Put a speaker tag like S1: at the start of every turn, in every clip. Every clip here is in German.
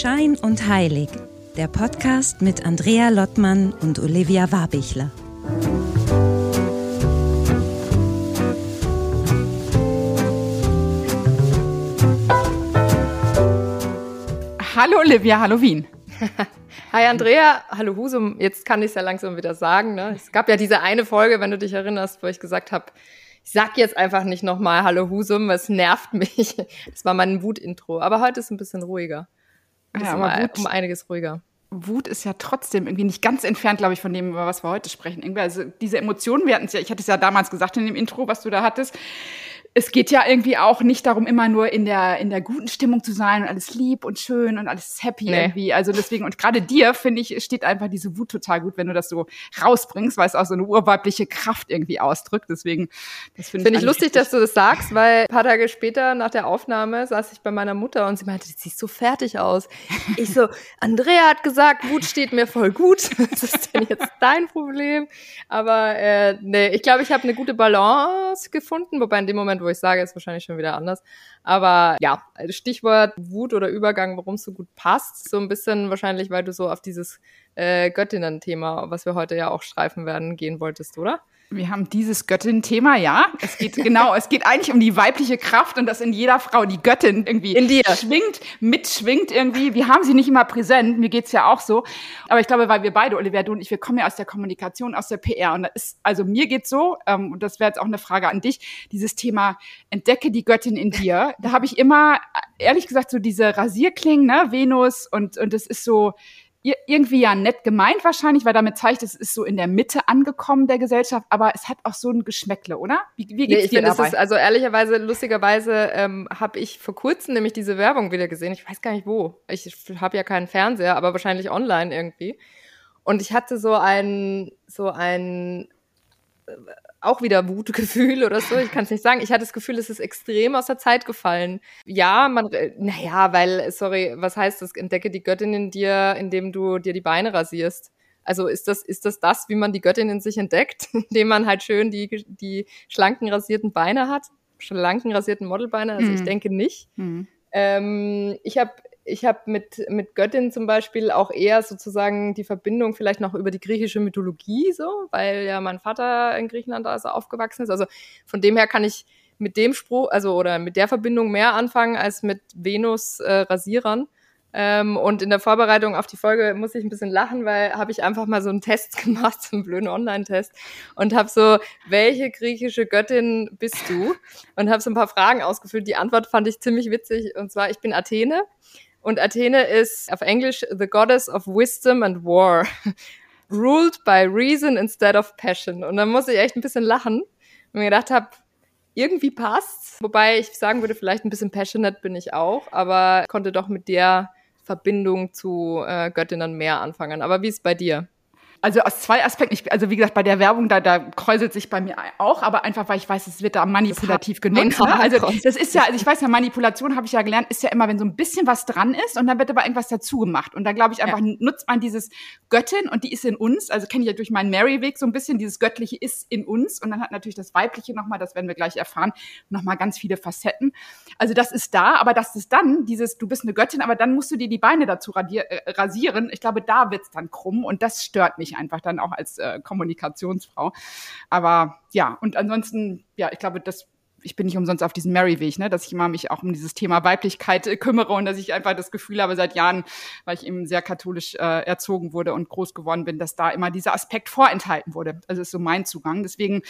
S1: Schein und Heilig, der Podcast mit Andrea Lottmann und Olivia Warbichler.
S2: Hallo Olivia, hallo Wien.
S3: Hi Andrea, hallo Husum. Jetzt kann ich es ja langsam wieder sagen. Ne? Es gab ja diese eine Folge, wenn du dich erinnerst, wo ich gesagt habe, ich sag jetzt einfach nicht nochmal Hallo Husum, es nervt mich. Das war mein Wut-Intro. Aber heute ist ein bisschen ruhiger.
S2: Ja, aber Wut-
S3: um einiges ruhiger.
S2: Wut ist ja trotzdem irgendwie nicht ganz entfernt, glaube ich, von dem, über was wir heute sprechen. Irgendwie, also diese Emotionen, wir hatten es ja, ich hatte es ja damals gesagt in dem Intro, was du da hattest. Es geht ja irgendwie auch nicht darum, immer nur in der, in der guten Stimmung zu sein und alles lieb und schön und alles happy
S3: Nee.
S2: irgendwie. Also deswegen, und gerade dir, finde ich, steht einfach diese Wut total gut, wenn du das so rausbringst, weil es auch so eine urweibliche Kraft irgendwie ausdrückt. Deswegen, das finde
S3: Finde ich
S2: eigentlich
S3: lustig,
S2: richtig.
S3: dass du das sagst, weil ein paar Tage später nach der Aufnahme saß ich bei meiner Mutter und sie meinte, du siehst so fertig aus. Ich so, Andrea hat gesagt, Wut steht mir voll gut. Was ist denn jetzt dein Problem? Aber äh, nee, ich glaube, ich habe eine gute Balance gefunden, wobei in dem Moment, wo ich sage, ist wahrscheinlich schon wieder anders. Aber ja, Stichwort Wut oder Übergang, warum es so gut passt, so ein bisschen wahrscheinlich, weil du so auf dieses äh, Göttinnen-Thema, was wir heute ja auch streifen werden, gehen wolltest, oder?
S2: Wir haben dieses Göttin-Thema, ja. Es geht genau, es geht eigentlich um die weibliche Kraft und dass in jeder Frau die Göttin irgendwie
S3: In dir.
S2: schwingt, mitschwingt irgendwie. Wir haben sie nicht immer präsent, mir geht's ja auch so. Aber ich glaube, weil wir beide, Olivia, du und ich, wir kommen ja aus der Kommunikation, aus der PR. Und da ist, also mir geht's so, ähm, und das wäre jetzt auch eine Frage an dich, dieses Thema entdecke die Göttin in dir. Da habe ich immer, ehrlich gesagt, so diese Rasierklingen, ne, Venus und, und das ist so, irgendwie ja nett gemeint wahrscheinlich, weil damit zeigt, es ist so in der Mitte angekommen der Gesellschaft, aber es hat auch so ein Geschmäckle, oder? Wie, wie
S3: Nee,
S2: geht's
S3: ich
S2: dir
S3: es
S2: dabei?
S3: ist, also ehrlicherweise, lustigerweise ähm, habe ich vor kurzem nämlich diese Werbung wieder gesehen. Ich weiß gar nicht wo. Ich habe ja keinen Fernseher, aber wahrscheinlich online irgendwie. Und ich hatte so ein, so ein auch wieder Wutgefühl oder so. Ich kann es nicht sagen. Ich hatte das Gefühl, es ist extrem aus der Zeit gefallen. Ja, man, äh, naja, weil, sorry, was heißt das? Entdecke die Göttin in dir, indem du dir die Beine rasierst. Also ist das, ist das das, wie man die Göttin in sich entdeckt? Indem man halt schön die, die schlanken, rasierten Beine hat? Schlanken, rasierten Modelbeine? Also ich
S2: Mhm.
S3: denke nicht.
S2: Hm.
S3: Ähm, ich habe ich hab mit, mit Göttin zum Beispiel auch eher sozusagen die Verbindung vielleicht noch über die griechische Mythologie so, weil ja mein Vater in Griechenland also aufgewachsen ist. Also von dem her kann ich mit dem Spruch, also oder mit der Verbindung mehr anfangen als mit Venus äh. Ähm, und in der Vorbereitung auf die Folge muss ich ein bisschen lachen, weil habe ich einfach mal so einen Test gemacht, so einen blöden Online-Test und habe so, welche griechische Göttin bist du? Und habe so ein paar Fragen ausgefüllt. Die Antwort fand ich ziemlich witzig und zwar, ich bin Athene und Athene ist auf Englisch the goddess of wisdom and war, ruled by reason instead of passion. Und dann muss ich echt ein bisschen lachen und mir gedacht habe, irgendwie passt's. Wobei ich sagen würde, vielleicht ein bisschen passionate bin ich auch, aber konnte doch mit der Verbindung zu äh, Göttinnen mehr anfangen. Aber wie ist bei dir?
S2: Also aus zwei Aspekten. Ich, also wie gesagt, bei der Werbung, da, da kräuselt sich bei mir auch, aber einfach, weil ich weiß, es wird da manipulativ genutzt. Ne? Also das ist ja, also ich weiß ja, Manipulation habe ich ja gelernt, ist ja immer, wenn so ein bisschen was dran ist und dann wird aber irgendwas dazu gemacht. Und da glaube ich einfach, nutzt man dieses Göttin und die ist in uns. Also kenne ich ja durch meinen Mary-Weg so ein bisschen, dieses Göttliche ist in uns. Und dann hat natürlich das Weibliche nochmal, das werden wir gleich erfahren, nochmal ganz viele Facetten. Also das ist da, aber das ist dann dieses, du bist eine Göttin, aber dann musst du dir die Beine dazu äh, rasieren. Ich glaube, da wird's dann krumm und das stört mich einfach dann auch als äh, Kommunikationsfrau. Aber ja, und ansonsten, ja, ich glaube, das ich bin nicht umsonst auf diesem Mary-Weg, ne, dass ich immer mich auch um dieses Thema Weiblichkeit äh, kümmere und dass ich einfach das Gefühl habe seit Jahren, weil ich eben sehr katholisch äh, erzogen wurde und groß geworden bin, dass da immer dieser Aspekt vorenthalten wurde. Also ist so mein Zugang. Deswegen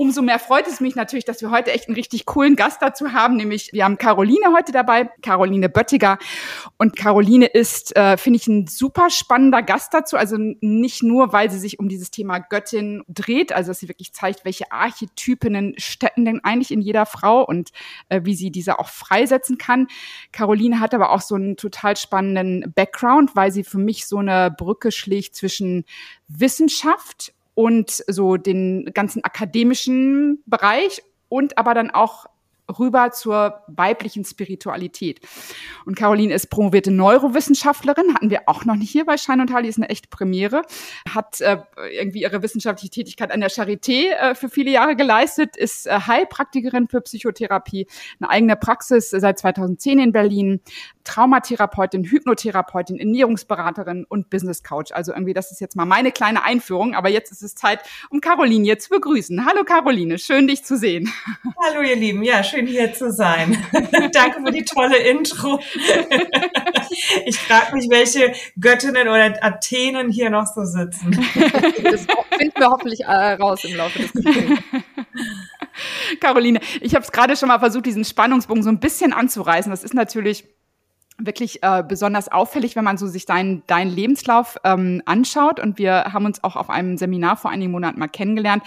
S2: Umso mehr freut es mich natürlich, dass wir heute echt einen richtig coolen Gast dazu haben, nämlich wir haben Caroline heute dabei, Caroline Böttiger. Und Caroline ist, äh, finde ich, ein super spannender Gast dazu. Also nicht nur, weil sie sich um dieses Thema Göttin dreht, also dass sie wirklich zeigt, welche Archetypinnen stecken denn eigentlich in jeder Frau und äh, wie sie diese auch freisetzen kann. Caroline hat aber auch so einen total spannenden Background, weil sie für mich so eine Brücke schlägt zwischen Wissenschaft und so den ganzen akademischen Bereich und aber dann auch rüber zur weiblichen Spiritualität. Und Caroline ist promovierte Neurowissenschaftlerin, hatten wir auch noch nicht hier bei Schein und Hall, ist eine echte Premiere, hat äh, irgendwie ihre wissenschaftliche Tätigkeit an der Charité äh, für viele Jahre geleistet, ist äh, Heilpraktikerin für Psychotherapie, eine eigene Praxis seit 2010 in Berlin, Traumatherapeutin, Hypnotherapeutin, Ernährungsberaterin und Business Coach. Also irgendwie, das ist jetzt mal meine kleine Einführung, aber jetzt ist es Zeit, um Caroline hier zu begrüßen. Hallo Caroline, schön dich zu sehen.
S4: Hallo ihr Lieben, ja, schön hier zu sein. Danke für die tolle Intro. ich frage mich, welche Göttinnen oder Athenen hier noch so sitzen.
S3: Das finden wir hoffentlich äh, raus im Laufe des Gesprächs.
S2: Caroline, ich habe es gerade schon mal versucht, diesen Spannungsbogen so ein bisschen anzureißen. Das ist natürlich wirklich äh, besonders auffällig, wenn man so sich deinen deinen Lebenslauf ähm, anschaut. Und wir haben uns auch auf einem Seminar vor einigen Monaten mal kennengelernt.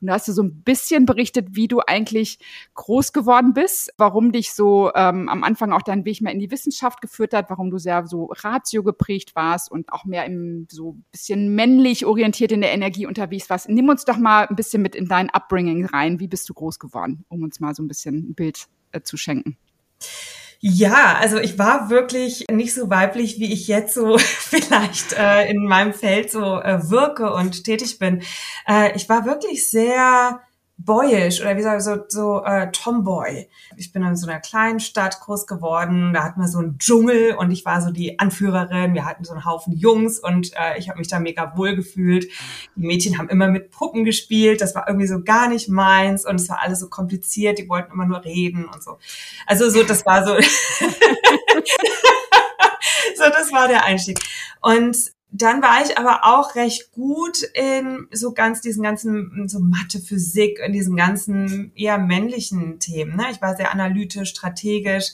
S2: Und da hast du so ein bisschen berichtet, wie du eigentlich groß geworden bist, warum dich so ähm, am Anfang auch dein Weg mehr in die Wissenschaft geführt hat, warum du sehr so Ratio geprägt warst und auch mehr im so bisschen männlich orientiert in der Energie unterwegs warst. Nimm uns doch mal ein bisschen mit in dein Upbringing rein. Wie bist du groß geworden, um uns mal so ein bisschen ein Bild äh, zu schenken?
S4: Ja, also ich war wirklich nicht so weiblich, wie ich jetzt so vielleicht äh, in meinem Feld so äh, wirke und tätig bin. Äh, ich war wirklich sehr boyish oder wie sage ich so, so äh, Tomboy. Ich bin in so einer kleinen Stadt groß geworden, da hatten wir so einen Dschungel und ich war so die Anführerin, wir hatten so einen Haufen Jungs und äh, ich habe mich da mega wohl gefühlt. Die Mädchen haben immer mit Puppen gespielt, das war irgendwie so gar nicht meins und es war alles so kompliziert, die wollten immer nur reden und so. Also so, das war so... so, das war der Einstieg. Und dann war ich aber auch recht gut in so ganz diesen ganzen, so Mathe, Physik, in diesen ganzen eher männlichen Themen. Ne? Ich war sehr analytisch, strategisch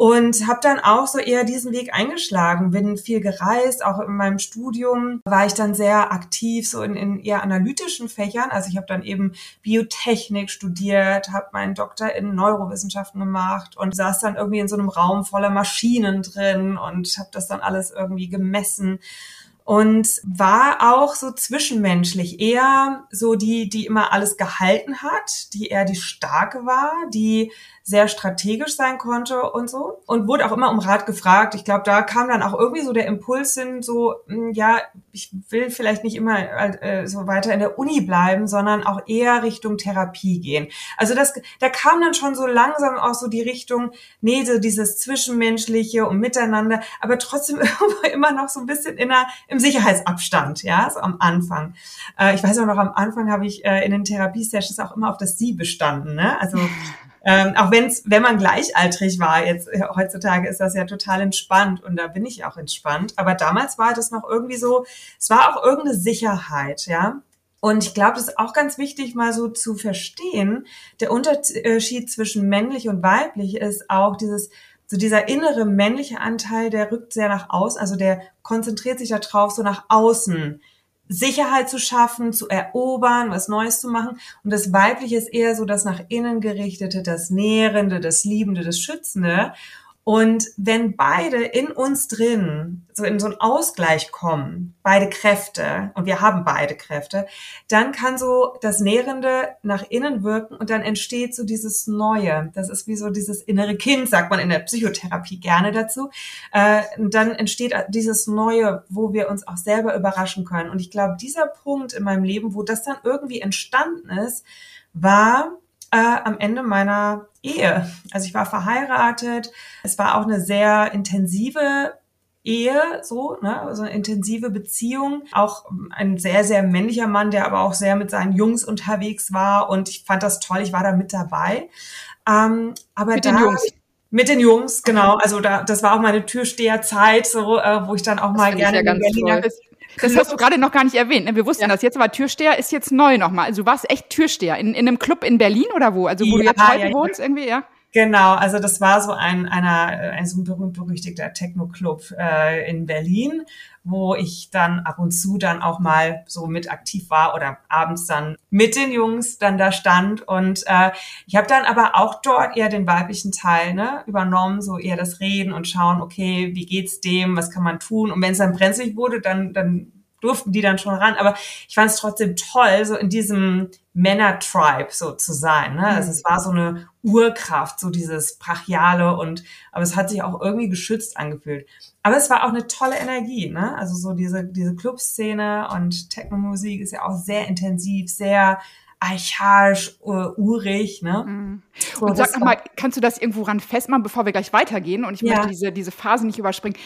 S4: und habe dann auch so eher diesen Weg eingeschlagen, bin viel gereist, auch in meinem Studium war ich dann sehr aktiv so in, in eher analytischen Fächern. Also ich habe dann eben Biotechnik studiert, habe meinen Doktor in Neurowissenschaften gemacht und saß dann irgendwie in so einem Raum voller Maschinen drin und habe das dann alles irgendwie gemessen und war auch so zwischenmenschlich eher so die, die immer alles gehalten hat, die eher die starke war, die sehr strategisch sein konnte und so und wurde auch immer um Rat gefragt. Ich glaube, da kam dann auch irgendwie so der Impuls hin, so hm, ja, ich will vielleicht nicht immer äh, so weiter in der Uni bleiben, sondern auch eher Richtung Therapie gehen. Also das, da kam dann schon so langsam auch so die Richtung, nee, so dieses zwischenmenschliche und Miteinander, aber trotzdem immer noch so ein bisschen in einer, im Sicherheitsabstand, ja, so am Anfang. Äh, ich weiß auch noch, am Anfang habe ich äh, in den Therapiesessions auch immer auf das Sie bestanden, ne? Also ähm, auch wenn's, wenn man gleichaltrig war, jetzt äh, heutzutage ist das ja total entspannt und da bin ich auch entspannt. Aber damals war das noch irgendwie so, es war auch irgendeine Sicherheit, ja. Und ich glaube, das ist auch ganz wichtig, mal so zu verstehen. Der Unterschied zwischen männlich und weiblich ist auch dieses, so dieser innere männliche Anteil, der rückt sehr nach außen, also der konzentriert sich darauf, so nach außen Sicherheit zu schaffen, zu erobern, was Neues zu machen. Und das Weibliche ist eher so das nach innen gerichtete, das Nährende, das Liebende, das Schützende. Und wenn beide in uns drin so in so einen Ausgleich kommen, beide Kräfte, und wir haben beide Kräfte, dann kann so das Nährende nach innen wirken und dann entsteht so dieses Neue. Das ist wie so dieses innere Kind, sagt man in der Psychotherapie gerne dazu. Äh, dann entsteht dieses Neue, wo wir uns auch selber überraschen können. Und ich glaube, dieser Punkt in meinem Leben, wo das dann irgendwie entstanden ist, war äh, am Ende meiner Ehe. Also ich war verheiratet. Es war auch eine sehr intensive Ehe, so, ne, also eine intensive Beziehung. Auch ein sehr, sehr männlicher Mann, der aber auch sehr mit seinen Jungs unterwegs war und ich fand das toll, ich war da mit dabei. Ähm, aber
S2: mit
S4: da,
S2: den Jungs.
S4: Mit den Jungs, genau. Also da, das war auch meine Türsteherzeit, so, äh, wo ich dann auch mal gerne
S3: ja in Berliner,
S2: das hast du gerade noch gar nicht erwähnt. Ne? Wir wussten ja. das jetzt, aber Türsteher ist jetzt neu nochmal. Also du warst echt Türsteher in, in einem Club in Berlin oder wo? Also wo ja, du jetzt heute ja, wohnst irgendwie, ja?
S4: Genau, also das war so ein, einer, ein so berühmt-berüchtigter Techno-Club äh, in Berlin, wo ich dann ab und zu dann auch mal so mit aktiv war oder abends dann mit den Jungs dann da stand. Und äh, ich habe dann aber auch dort eher den weiblichen Teil ne, übernommen, so eher das Reden und schauen, okay, wie geht's dem, was kann man tun? Und wenn es dann brenzlig wurde, dann, dann durften die dann schon ran. Aber ich fand es trotzdem toll, so in diesem Männer-Tribe so zu sein. Ne? Also mhm. es war so eine Urkraft, so dieses Brachiale und aber es hat sich auch irgendwie geschützt angefühlt. Aber es war auch eine tolle Energie, ne? Also so diese, diese Clubszene und Techno-Musik ist ja auch sehr intensiv, sehr archaisch, uh, urig, ne?
S2: Mhm. So, und sag nochmal, kannst du das irgendwo ran festmachen, bevor wir gleich weitergehen? Und ich ja. möchte diese, diese Phase nicht überspringen.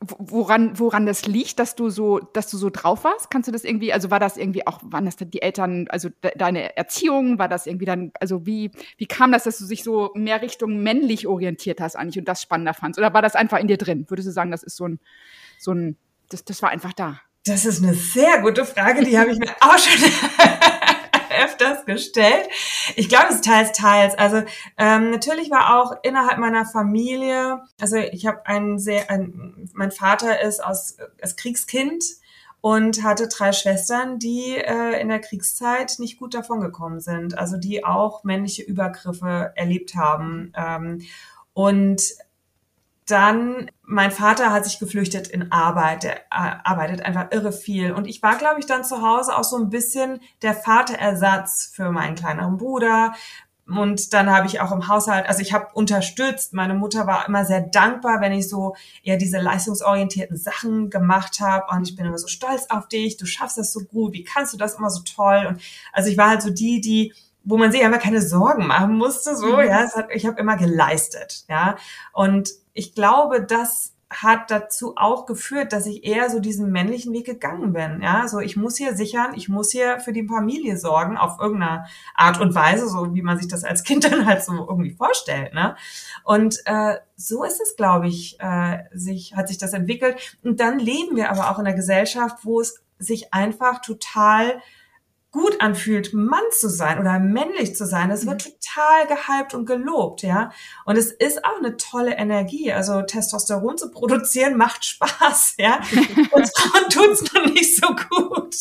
S2: Woran, woran das liegt, dass du so, dass du so drauf warst? Kannst du das irgendwie, also war das irgendwie auch, waren das die Eltern, also de deine Erziehung, war das irgendwie dann, also wie, wie kam das, dass du dich so mehr Richtung männlich orientiert hast eigentlich und das spannender fandst? Oder war das einfach in dir drin? Würdest du sagen, das ist so ein, so ein, das, das war einfach da?
S4: Das ist eine sehr gute Frage, die habe ich mir auch schon öfters gestellt. Ich glaube, es ist teils, teils. Also ähm, natürlich war auch innerhalb meiner Familie, also ich habe einen sehr, ein, mein Vater ist aus, als Kriegskind und hatte drei Schwestern, die äh, in der Kriegszeit nicht gut davongekommen sind, also die auch männliche Übergriffe erlebt haben. Ähm, und dann, mein Vater hat sich geflüchtet in Arbeit, der äh, arbeitet einfach irre viel. Und ich war, glaube ich, dann zu Hause auch so ein bisschen der Vaterersatz für meinen kleineren Bruder. Und dann habe ich auch im Haushalt, also ich habe unterstützt. Meine Mutter war immer sehr dankbar, wenn ich so eher diese leistungsorientierten Sachen gemacht habe. Und ich bin immer so stolz auf dich, du schaffst das so gut, wie kannst du das immer so toll? Und also ich war halt so die, die wo man sich einfach keine Sorgen machen musste, so, mhm. ja, hat, ich habe immer geleistet, ja, und ich glaube, das hat dazu auch geführt, dass ich eher so diesen männlichen Weg gegangen bin. Ja, so ich muss hier sichern, ich muss hier für die Familie sorgen auf irgendeine Art und Weise, so wie man sich das als Kind dann halt so irgendwie vorstellt. Ne? Und äh, so ist es, glaube ich, äh, sich hat sich das entwickelt. Und dann leben wir aber auch in einer Gesellschaft, wo es sich einfach total gut anfühlt, Mann zu sein oder männlich zu sein. Das wird mhm. total gehypt und gelobt, ja. Und es ist auch eine tolle Energie. Also Testosteron zu produzieren macht Spaß, ja. Und Frauen tun es noch nicht so gut.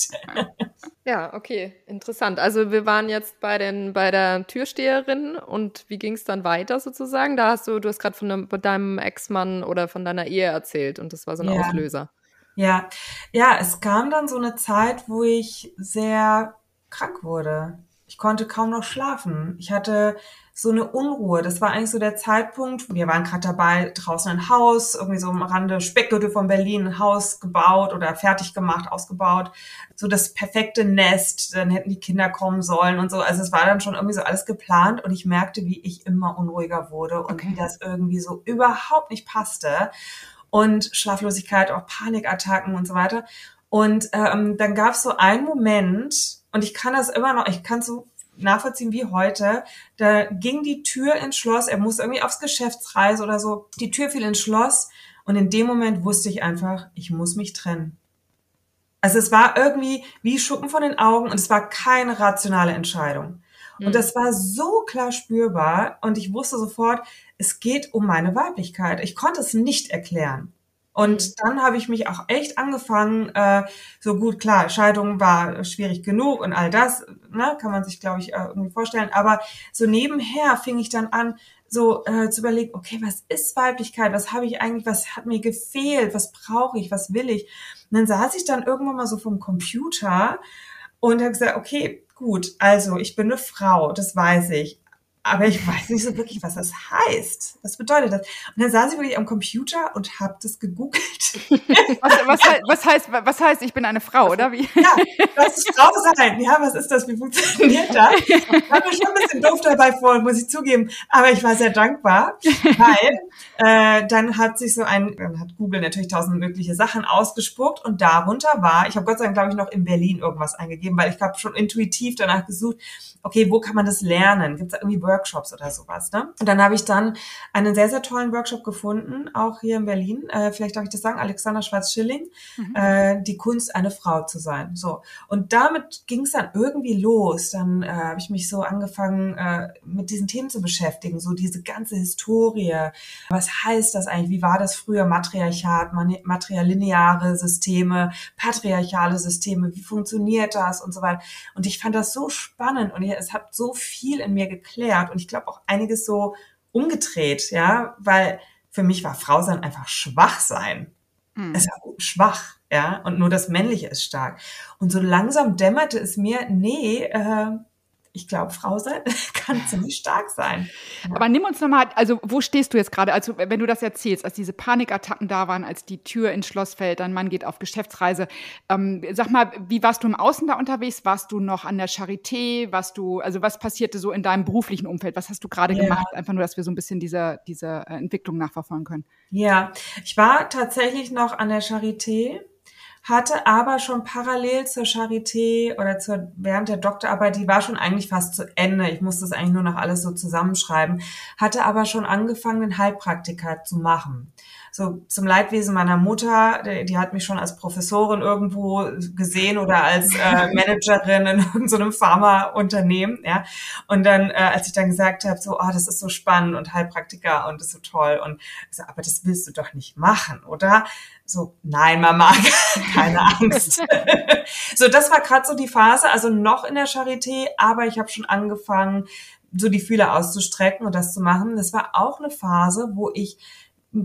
S3: Ja, okay, interessant. Also wir waren jetzt bei den bei der Türsteherin und wie ging es dann weiter sozusagen? Da hast du, du hast gerade von einem, deinem Ex-Mann oder von deiner Ehe erzählt und das war so ein ja. Auslöser.
S4: Ja, ja, es kam dann so eine Zeit, wo ich sehr krank wurde. Ich konnte kaum noch schlafen. Ich hatte so eine Unruhe. Das war eigentlich so der Zeitpunkt. Wir waren gerade dabei, draußen ein Haus, irgendwie so am Rande Speckgürtel von Berlin, ein Haus gebaut oder fertig gemacht, ausgebaut. So das perfekte Nest. Dann hätten die Kinder kommen sollen und so. Also es war dann schon irgendwie so alles geplant und ich merkte, wie ich immer unruhiger wurde und okay. wie das irgendwie so überhaupt nicht passte. Und Schlaflosigkeit, auch Panikattacken und so weiter. Und ähm, dann gab es so einen Moment, und ich kann das immer noch, ich kann so nachvollziehen wie heute. Da ging die Tür ins Schloss, er musste irgendwie aufs Geschäftsreise oder so. Die Tür fiel ins Schloss und in dem Moment wusste ich einfach, ich muss mich trennen. Also es war irgendwie wie Schuppen von den Augen und es war keine rationale Entscheidung. Und mhm. das war so klar spürbar und ich wusste sofort, es geht um meine Weiblichkeit. Ich konnte es nicht erklären. Und mhm. dann habe ich mich auch echt angefangen, äh, so gut, klar, Scheidung war schwierig genug und all das, ne, kann man sich, glaube ich, äh, irgendwie vorstellen. Aber so nebenher fing ich dann an, so äh, zu überlegen, okay, was ist Weiblichkeit? Was habe ich eigentlich, was hat mir gefehlt? Was brauche ich? Was will ich? Und dann saß ich dann irgendwann mal so vom Computer und habe gesagt, okay, gut, also ich bin eine Frau, das weiß ich aber ich weiß nicht so wirklich, was das heißt. Was bedeutet das? Und dann saß ich wirklich am Computer und habe das gegoogelt.
S2: Was, was, was, heißt, was heißt, ich bin eine Frau, oder wie?
S4: Ja, was ist Frau sein? Ja, was ist das? Wie funktioniert das? Ich war mir schon ein bisschen doof dabei vor, muss ich zugeben. Aber ich war sehr dankbar, weil äh, dann hat sich so ein, dann hat Google natürlich tausend mögliche Sachen ausgespuckt und darunter war, ich habe Gott sei Dank, glaube ich, noch in Berlin irgendwas eingegeben, weil ich habe schon intuitiv danach gesucht, okay, wo kann man das lernen? Gibt es irgendwie Workshops oder sowas? Ne? Und dann habe ich dann einen sehr, sehr tollen Workshop gefunden, auch hier in Berlin. Äh, vielleicht darf ich das sagen, Alexander Schwarz-Schilling, mhm. äh, die Kunst, eine Frau zu sein. So. Und damit ging es dann irgendwie los. Dann äh, habe ich mich so angefangen, äh, mit diesen Themen zu beschäftigen, so diese ganze Historie. Was heißt das eigentlich? Wie war das früher? Matriarchat, materialineare Systeme, patriarchale Systeme, wie funktioniert das und so weiter. Und ich fand das so spannend und es hat so viel in mir geklärt und ich glaube auch einiges so umgedreht, ja, weil für mich war Frau sein einfach schwach sein. Mhm. Es war schwach. ja, und nur das Männliche ist stark. Und so langsam dämmerte es mir, nee, äh, ich glaube, Frau sein kann ziemlich stark sein.
S2: Aber nimm uns nochmal, also wo stehst du jetzt gerade? Also wenn du das erzählst, als diese Panikattacken da waren, als die Tür ins Schloss fällt, dein Mann geht auf Geschäftsreise. Ähm, sag mal, wie warst du im Außen da unterwegs? Warst du noch an der Charité? Warst du, also was passierte so in deinem beruflichen Umfeld? Was hast du gerade ja. gemacht? Einfach nur, dass wir so ein bisschen diese, diese äh, Entwicklung nachverfolgen können.
S4: Ja, ich war tatsächlich noch an der Charité hatte aber schon parallel zur Charité oder zur, während der Doktorarbeit, die war schon eigentlich fast zu Ende. Ich musste es eigentlich nur noch alles so zusammenschreiben, hatte aber schon angefangen, den Heilpraktiker zu machen so zum Leidwesen meiner Mutter, die, die, hat mich schon als Professorin irgendwo gesehen oder als äh, Managerin in irgendeinem Pharmaunternehmen, ja. Und dann, äh, als ich dann gesagt habe, so, oh, das ist so spannend und Heilpraktiker und das ist so toll und so, aber das willst du doch nicht machen, oder? So, nein, Mama, keine Angst. so, das war gerade so die Phase, also noch in der Charité, aber ich habe schon angefangen, so die Fühler auszustrecken und das zu machen. Das war auch eine Phase, wo ich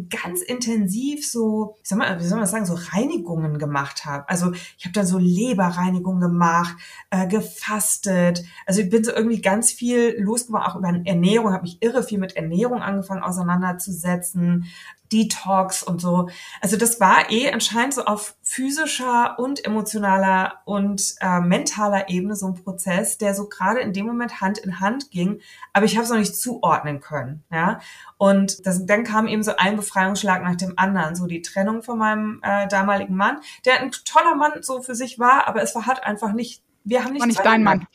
S4: ganz intensiv so, wie soll man, wie soll man sagen, so Reinigungen gemacht habe. Also ich habe dann so Leberreinigung gemacht, äh, gefastet. Also ich bin so irgendwie ganz viel losgeworden, auch über Ernährung, habe mich irre viel mit Ernährung angefangen auseinanderzusetzen, Detox und so. Also das war eh anscheinend so auf physischer und emotionaler und äh, mentaler Ebene so ein Prozess, der so gerade in dem Moment Hand in Hand ging, aber ich habe es noch nicht zuordnen können. Ja, und das, dann kam eben so ein Befreiungsschlag nach dem anderen, so die Trennung von meinem äh, damaligen Mann, der ein toller Mann so für sich war, aber es war halt einfach nicht wir haben nicht,
S2: war nicht dein Mann.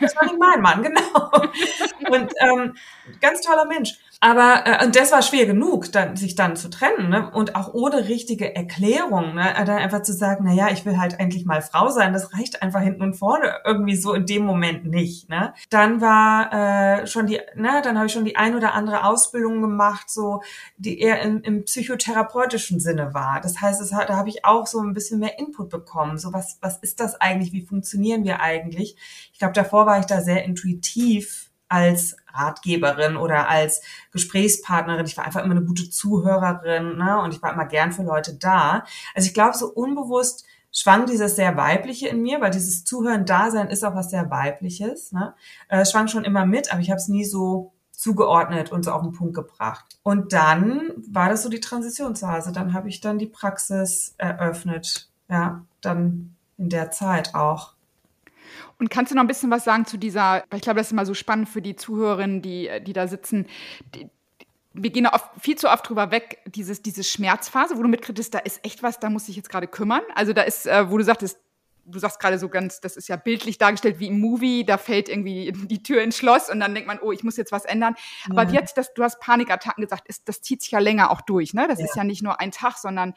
S4: Das war nicht mein Mann, genau. Und ähm, ganz toller Mensch. Aber äh, und das war schwer genug, dann, sich dann zu trennen, ne? Und auch ohne richtige Erklärung, ne? Dann einfach zu sagen, na ja, ich will halt endlich mal Frau sein, das reicht einfach hinten und vorne irgendwie so in dem Moment nicht. Ne? Dann war äh, schon die, ne, dann habe ich schon die ein oder andere Ausbildung gemacht, so die eher im, im psychotherapeutischen Sinne war. Das heißt, es da habe ich auch so ein bisschen mehr Input bekommen. So was, was ist das eigentlich? Wie funktionieren wir eigentlich? Ich glaube, davor war ich da sehr intuitiv als Ratgeberin oder als Gesprächspartnerin. Ich war einfach immer eine gute Zuhörerin ne? und ich war immer gern für Leute da. Also ich glaube, so unbewusst schwang dieses sehr weibliche in mir, weil dieses Zuhören-Dasein ist auch was sehr weibliches. Ne? Äh, schwang schon immer mit, aber ich habe es nie so zugeordnet und so auf den Punkt gebracht. Und dann war das so die Transitionsphase. Dann habe ich dann die Praxis eröffnet. Ja, dann in der Zeit auch.
S2: Und kannst du noch ein bisschen was sagen zu dieser, weil ich glaube, das ist immer so spannend für die Zuhörerinnen, die, die da sitzen. Die, wir gehen oft, viel zu oft drüber weg, dieses, diese Schmerzphase, wo du mitkriegst, da ist echt was, da muss ich jetzt gerade kümmern. Also da ist, äh, wo du sagtest, du sagst gerade so ganz, das ist ja bildlich dargestellt wie im Movie, da fällt irgendwie die Tür ins Schloss und dann denkt man, oh, ich muss jetzt was ändern. Ja. Aber jetzt, das, du hast Panikattacken gesagt, ist, das zieht sich ja länger auch durch, ne? Das ja. ist ja nicht nur ein Tag, sondern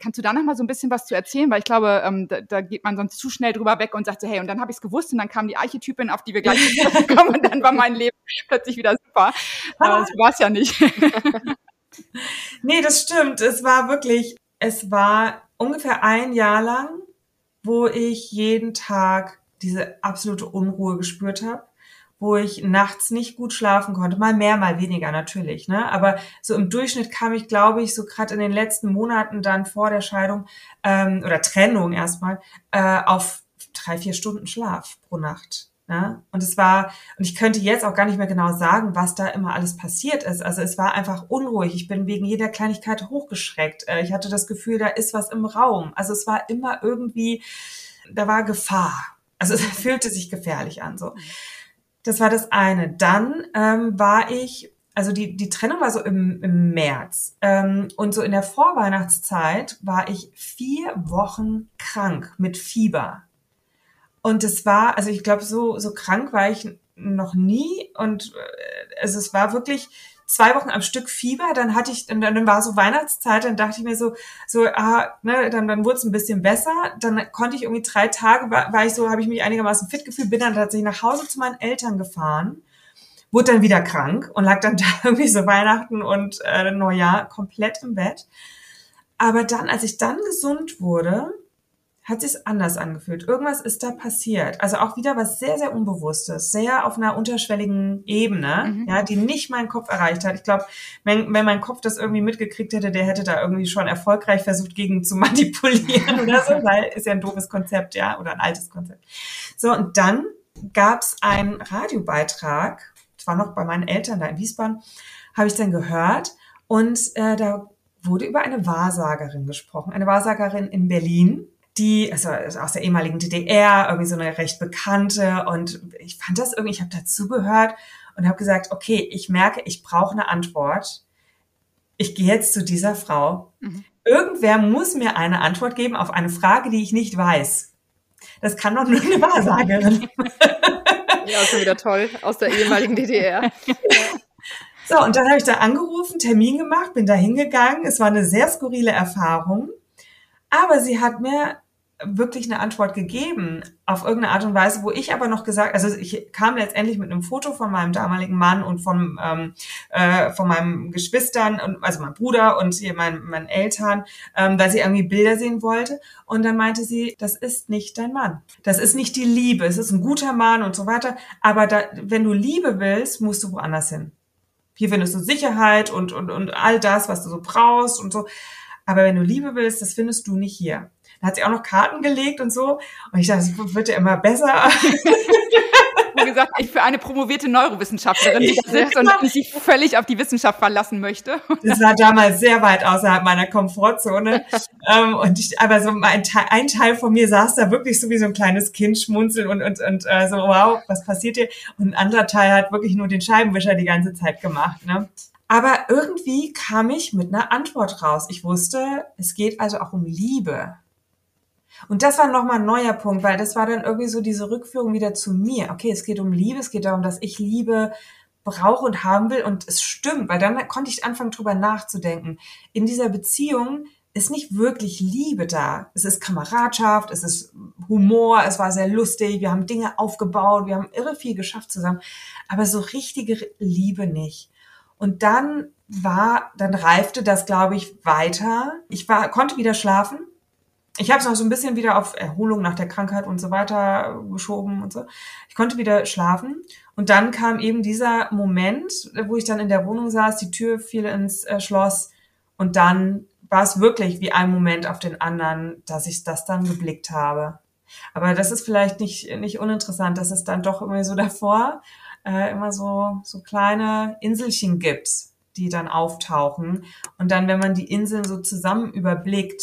S2: kannst du da noch mal so ein bisschen was zu erzählen? Weil ich glaube, ähm, da, da, geht man sonst zu schnell drüber weg und sagt so, hey, und dann habe ich es gewusst und dann kam die Archetypin, auf die wir gleich kommen und dann war mein Leben plötzlich wieder super. Aber das war es ja nicht.
S4: nee, das stimmt. Es war wirklich, es war ungefähr ein Jahr lang wo ich jeden Tag diese absolute Unruhe gespürt habe, wo ich nachts nicht gut schlafen konnte, mal mehr, mal weniger natürlich, ne? Aber so im Durchschnitt kam ich, glaube ich, so gerade in den letzten Monaten dann vor der Scheidung ähm, oder Trennung erstmal äh, auf drei, vier Stunden Schlaf pro Nacht. Ne? Und es war, und ich könnte jetzt auch gar nicht mehr genau sagen, was da immer alles passiert ist. Also es war einfach unruhig. Ich bin wegen jeder Kleinigkeit hochgeschreckt. Äh, ich hatte das Gefühl, da ist was im Raum. Also es war immer irgendwie, da war Gefahr. Also es fühlte sich gefährlich an. So, das war das eine. Dann ähm, war ich also die, die Trennung war so im, im März. Ähm, und so in der Vorweihnachtszeit war ich vier Wochen krank mit Fieber. Und es war, also ich glaube, so, so krank war ich noch nie. Und äh, also es war wirklich zwei Wochen am Stück Fieber. Dann hatte ich, dann, dann war so Weihnachtszeit, dann dachte ich mir so, so, ah, ne, dann, dann wurde es ein bisschen besser. Dann konnte ich irgendwie drei Tage, war, war ich so, habe ich mich einigermaßen fit gefühlt, bin dann tatsächlich nach Hause zu meinen Eltern gefahren, wurde dann wieder krank und lag dann da irgendwie so Weihnachten und äh, Neujahr komplett im Bett. Aber dann, als ich dann gesund wurde, hat sich anders angefühlt. Irgendwas ist da passiert. Also auch wieder was sehr, sehr Unbewusstes, sehr auf einer unterschwelligen Ebene, mhm. ja, die nicht meinen Kopf erreicht hat. Ich glaube, wenn, wenn mein Kopf das irgendwie mitgekriegt hätte, der hätte da irgendwie schon erfolgreich versucht, gegen zu manipulieren oder so, weil ist ja ein doofes Konzept, ja, oder ein altes Konzept. So, und dann gab es einen Radiobeitrag, das war noch bei meinen Eltern da in Wiesbaden, habe ich dann gehört und äh, da wurde über eine Wahrsagerin gesprochen, eine Wahrsagerin in Berlin, die, also aus der ehemaligen DDR, irgendwie so eine recht bekannte und ich fand das irgendwie, ich habe dazugehört und habe gesagt, okay, ich merke, ich brauche eine Antwort. Ich gehe jetzt zu dieser Frau. Mhm. Irgendwer muss mir eine Antwort geben auf eine Frage, die ich nicht weiß. Das kann doch nur eine Wahrsagerin.
S3: Ja, schon wieder toll, aus der ehemaligen DDR.
S4: So, und dann habe ich da angerufen, Termin gemacht, bin da hingegangen. Es war eine sehr skurrile Erfahrung. Aber sie hat mir wirklich eine Antwort gegeben auf irgendeine Art und Weise, wo ich aber noch gesagt, also ich kam letztendlich mit einem Foto von meinem damaligen Mann und von ähm, äh, von meinen Geschwistern und also mein Bruder und hier mein, meinen Eltern, ähm, weil sie irgendwie Bilder sehen wollte und dann meinte sie, das ist nicht dein Mann, das ist nicht die Liebe, es ist ein guter Mann und so weiter, aber da, wenn du Liebe willst, musst du woanders hin. Hier findest du Sicherheit und und und all das, was du so brauchst und so. Aber wenn du Liebe willst, das findest du nicht hier. Da hat sie auch noch Karten gelegt und so. Und ich dachte, es wird ja immer besser.
S2: Wie gesagt, ich für eine promovierte Neurowissenschaftlerin, die da sitzt und sich völlig auf die Wissenschaft verlassen möchte.
S4: Das war damals sehr weit außerhalb meiner Komfortzone. Ähm, und ich, aber so ein Teil, ein Teil von mir saß da wirklich so wie so ein kleines Kind schmunzeln und, und, und äh, so, wow, was passiert hier? Und ein anderer Teil hat wirklich nur den Scheibenwischer die ganze Zeit gemacht. Ne? Aber irgendwie kam ich mit einer Antwort raus. Ich wusste, es geht also auch um Liebe. Und das war nochmal ein neuer Punkt, weil das war dann irgendwie so diese Rückführung wieder zu mir. Okay, es geht um Liebe, es geht darum, dass ich Liebe brauche und haben will und es stimmt, weil dann konnte ich anfangen drüber nachzudenken. In dieser Beziehung ist nicht wirklich Liebe da. Es ist Kameradschaft, es ist Humor, es war sehr lustig, wir haben Dinge aufgebaut, wir haben irre viel geschafft zusammen, aber so richtige Liebe nicht. Und dann war, dann reifte das, glaube ich, weiter. Ich war, konnte wieder schlafen, ich habe es noch so ein bisschen wieder auf Erholung nach der Krankheit und so weiter geschoben und so. Ich konnte wieder schlafen und dann kam eben dieser Moment, wo ich dann in der Wohnung saß, die Tür fiel ins äh, Schloss und dann war es wirklich wie ein Moment auf den anderen, dass ich das dann geblickt habe. Aber das ist vielleicht nicht, nicht uninteressant, dass es dann doch irgendwie so davor äh, immer so, so kleine Inselchen gibt, die dann auftauchen. Und dann, wenn man die Inseln so zusammen überblickt,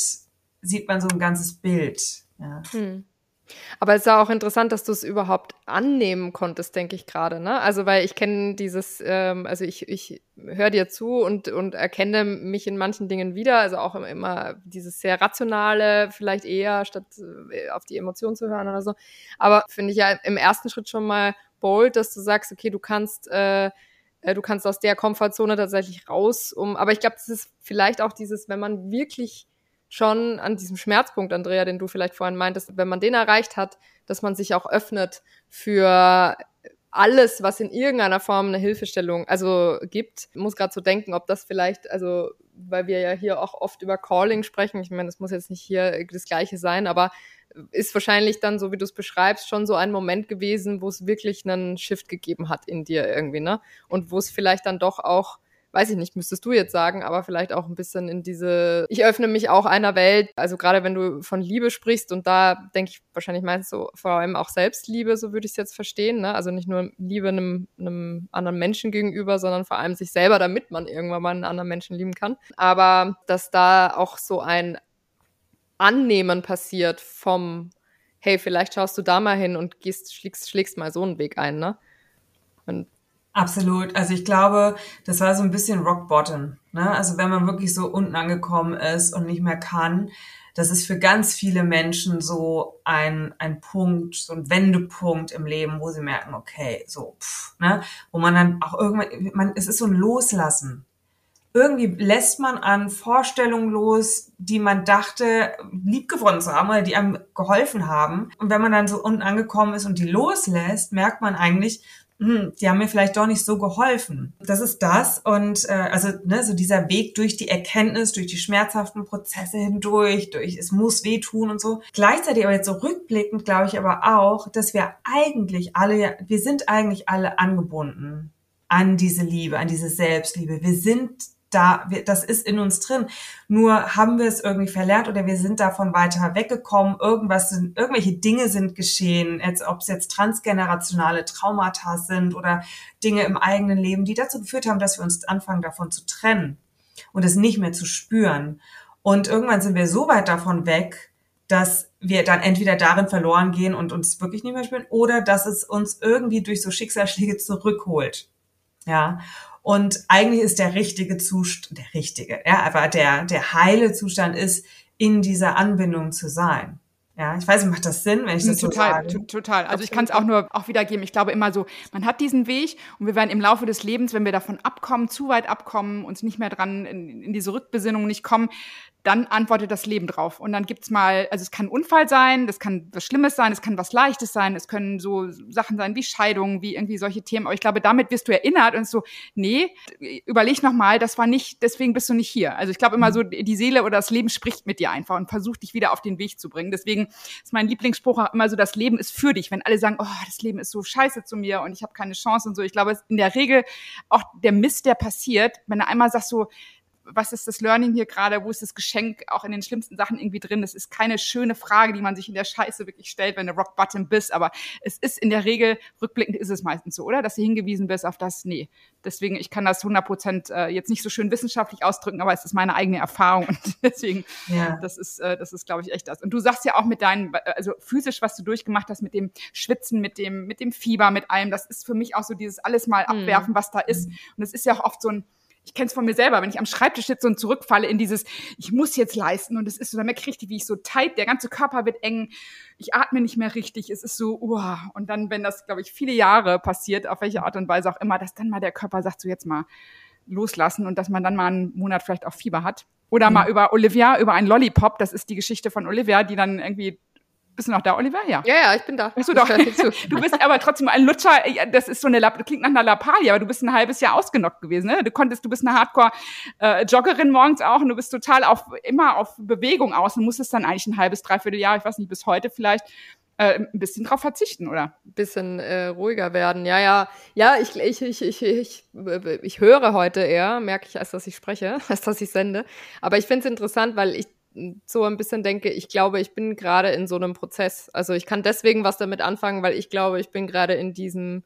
S4: sieht man so ein ganzes Bild. Ja. Hm.
S3: Aber es ist auch interessant, dass du es überhaupt annehmen konntest, denke ich gerade. Ne? Also, weil ich kenne dieses, ähm, also ich, ich höre dir zu und, und erkenne mich in manchen Dingen wieder. Also auch immer dieses sehr rationale, vielleicht eher, statt äh, auf die Emotionen zu hören oder so. Aber finde ich ja im ersten Schritt schon mal bold, dass du sagst, okay, du kannst. Äh, äh Du kannst aus der Komfortzone tatsächlich raus, um, aber ich glaube, das ist vielleicht auch dieses, wenn man wirklich schon an diesem Schmerzpunkt, Andrea, den du vielleicht vorhin meintest, wenn man den erreicht hat, dass man sich auch öffnet für alles, was in irgendeiner Form eine Hilfestellung also gibt. Ich muss gerade so denken, ob das vielleicht, also weil wir ja hier auch oft über Calling sprechen, ich meine, das muss jetzt nicht hier das gleiche sein, aber ist wahrscheinlich dann, so wie du es beschreibst, schon so ein Moment gewesen, wo es wirklich einen Shift gegeben hat in dir irgendwie, ne? Und wo es vielleicht dann doch auch weiß ich nicht, müsstest du jetzt sagen, aber vielleicht auch ein bisschen in diese, ich öffne mich auch einer Welt, also gerade wenn du von Liebe sprichst und da denke ich, wahrscheinlich meinst du vor allem auch Selbstliebe, so würde ich es jetzt verstehen, ne? also nicht nur Liebe einem, einem anderen Menschen gegenüber, sondern vor allem sich selber, damit man irgendwann mal einen anderen Menschen lieben kann, aber dass da auch so ein Annehmen passiert vom hey, vielleicht schaust du da mal hin und gehst, schlägst, schlägst mal so einen Weg ein, ne? Und
S4: Absolut. Also ich glaube, das war so ein bisschen Rock Bottom. Ne? Also wenn man wirklich so unten angekommen ist und nicht mehr kann, das ist für ganz viele Menschen so ein, ein Punkt, so ein Wendepunkt im Leben, wo sie merken, okay, so, pff, ne? wo man dann auch irgendwann, man, es ist so ein Loslassen. Irgendwie lässt man an Vorstellungen los, die man dachte, liebgewonnen zu haben oder die einem geholfen haben. Und wenn man dann so unten angekommen ist und die loslässt, merkt man eigentlich, hm, die haben mir vielleicht doch nicht so geholfen. Das ist das und äh, also ne, so dieser Weg durch die Erkenntnis, durch die schmerzhaften Prozesse hindurch, durch es muss wehtun und so. Gleichzeitig aber jetzt so rückblickend glaube ich aber auch, dass wir eigentlich alle, wir sind eigentlich alle angebunden an diese Liebe, an diese Selbstliebe. Wir sind da, wir, das ist in uns drin. Nur haben wir es irgendwie verlernt oder wir sind davon weiter weggekommen. Irgendwas sind, irgendwelche Dinge sind geschehen, als ob es jetzt transgenerationale Traumata sind oder Dinge im eigenen Leben, die dazu geführt haben, dass wir uns anfangen davon zu trennen und es nicht mehr zu spüren. Und irgendwann sind wir so weit davon weg, dass wir dann entweder darin verloren gehen und uns wirklich nicht mehr spüren oder dass es uns irgendwie durch so Schicksalsschläge zurückholt. Ja. Und eigentlich ist der richtige Zustand, der richtige, ja, aber der, der heile Zustand ist, in dieser Anbindung zu sein. Ja, ich weiß macht das Sinn, wenn ich das
S2: total,
S4: so sage?
S2: Total, Also ich kann es auch nur auch wiedergeben. Ich glaube immer so, man hat diesen Weg und wir werden im Laufe des Lebens, wenn wir davon abkommen, zu weit abkommen, uns nicht mehr dran in, in diese Rückbesinnung nicht kommen, dann antwortet das Leben drauf. Und dann gibt's mal, also es kann ein Unfall sein, das kann was Schlimmes sein, es kann was Leichtes sein, es können so Sachen sein wie Scheidungen, wie irgendwie solche Themen. Aber ich glaube, damit wirst du erinnert und so, nee, überleg noch mal, das war nicht, deswegen bist du nicht hier. Also ich glaube immer so, die Seele oder das Leben spricht mit dir einfach und versucht dich wieder auf den Weg zu bringen. Deswegen ist mein Lieblingsspruch auch immer so, das Leben ist für dich. Wenn alle sagen, oh, das Leben ist so scheiße zu mir und ich habe keine Chance und so. Ich glaube, in der Regel auch der Mist, der passiert, wenn du einmal sagst so, was ist das Learning hier gerade, wo ist das Geschenk auch in den schlimmsten Sachen irgendwie drin? Das ist keine schöne Frage, die man sich in der Scheiße wirklich stellt, wenn du Rock Bottom bist, aber es ist in der Regel, rückblickend ist es meistens so, oder? Dass du hingewiesen bist auf das, nee. Deswegen, ich kann das 100 Prozent äh, jetzt nicht so schön wissenschaftlich ausdrücken, aber es ist meine eigene Erfahrung und deswegen, ja. das ist, äh, das ist, glaube ich, echt das. Und du sagst ja auch mit deinen, also physisch, was du durchgemacht hast mit dem Schwitzen, mit dem, mit dem Fieber, mit allem, das ist für mich auch so dieses alles mal mhm. abwerfen, was da ist. Mhm. Und es ist ja auch oft so ein, ich kenne es von mir selber, wenn ich am Schreibtisch sitze und zurückfalle in dieses, ich muss jetzt leisten und es ist so, dann merke ich richtig, wie ich so tight, der ganze Körper wird eng, ich atme nicht mehr richtig, es ist so, uah. und dann, wenn das, glaube ich, viele Jahre passiert, auf welche Art und Weise auch immer, dass dann mal der Körper sagt, so jetzt mal loslassen und dass man dann mal einen Monat vielleicht auch Fieber hat. Oder mhm. mal über Olivia, über einen Lollipop, das ist die Geschichte von Olivia, die dann irgendwie bist du noch da, Oliver? Ja.
S3: Ja, ja, ich bin da.
S2: Bist du doch. du bist aber trotzdem ein Lutscher. Das ist so eine, Lap klingt nach einer Lappalie, aber du bist ein halbes Jahr ausgenockt gewesen. Ne? Du konntest, du bist eine Hardcore-Joggerin äh, morgens auch und du bist total auf immer auf Bewegung aus und musstest dann eigentlich ein halbes, dreiviertel Jahr, ich weiß nicht, bis heute vielleicht äh, ein bisschen drauf verzichten, oder?
S3: Ein bisschen äh, ruhiger werden. Ja, ja. Ja, ich, ich, ich, ich, ich, ich höre heute eher, merke ich, als dass ich spreche, als dass ich sende. Aber ich finde es interessant, weil ich so ein bisschen denke, ich glaube, ich bin gerade in so einem Prozess. Also ich kann deswegen was damit anfangen, weil ich glaube, ich bin gerade in diesem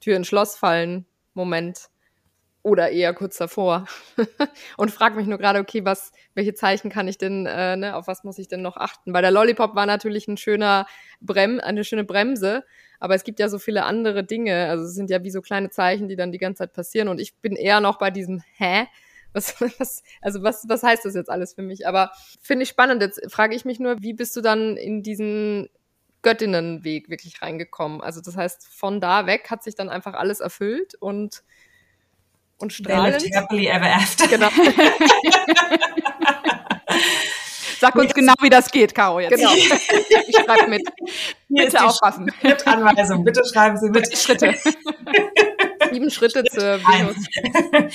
S3: Tür in Schloss fallen Moment oder eher kurz davor und frage mich nur gerade, okay, was, welche Zeichen kann ich denn, äh, ne, auf was muss ich denn noch achten? Weil der Lollipop war natürlich ein schöner Brem, eine schöne Bremse, aber es gibt ja so viele andere Dinge. Also es sind ja wie so kleine Zeichen, die dann die ganze Zeit passieren und ich bin eher noch bei diesem Hä? Was, was, also was, was heißt das jetzt alles für mich? Aber finde ich spannend. Jetzt frage ich mich nur, wie bist du dann in diesen Göttinnenweg wirklich reingekommen? Also das heißt, von da weg hat sich dann einfach alles erfüllt und und strahlend.
S4: happily ever after.
S2: Genau. Sag uns genau, wie das geht, Caro, jetzt.
S3: Genau. Ich schreibe mit.
S2: Hier bitte aufpassen.
S4: Anweisung. Bitte schreiben Sie mit.
S2: Schritte.
S3: Sieben Schritte zur Venus.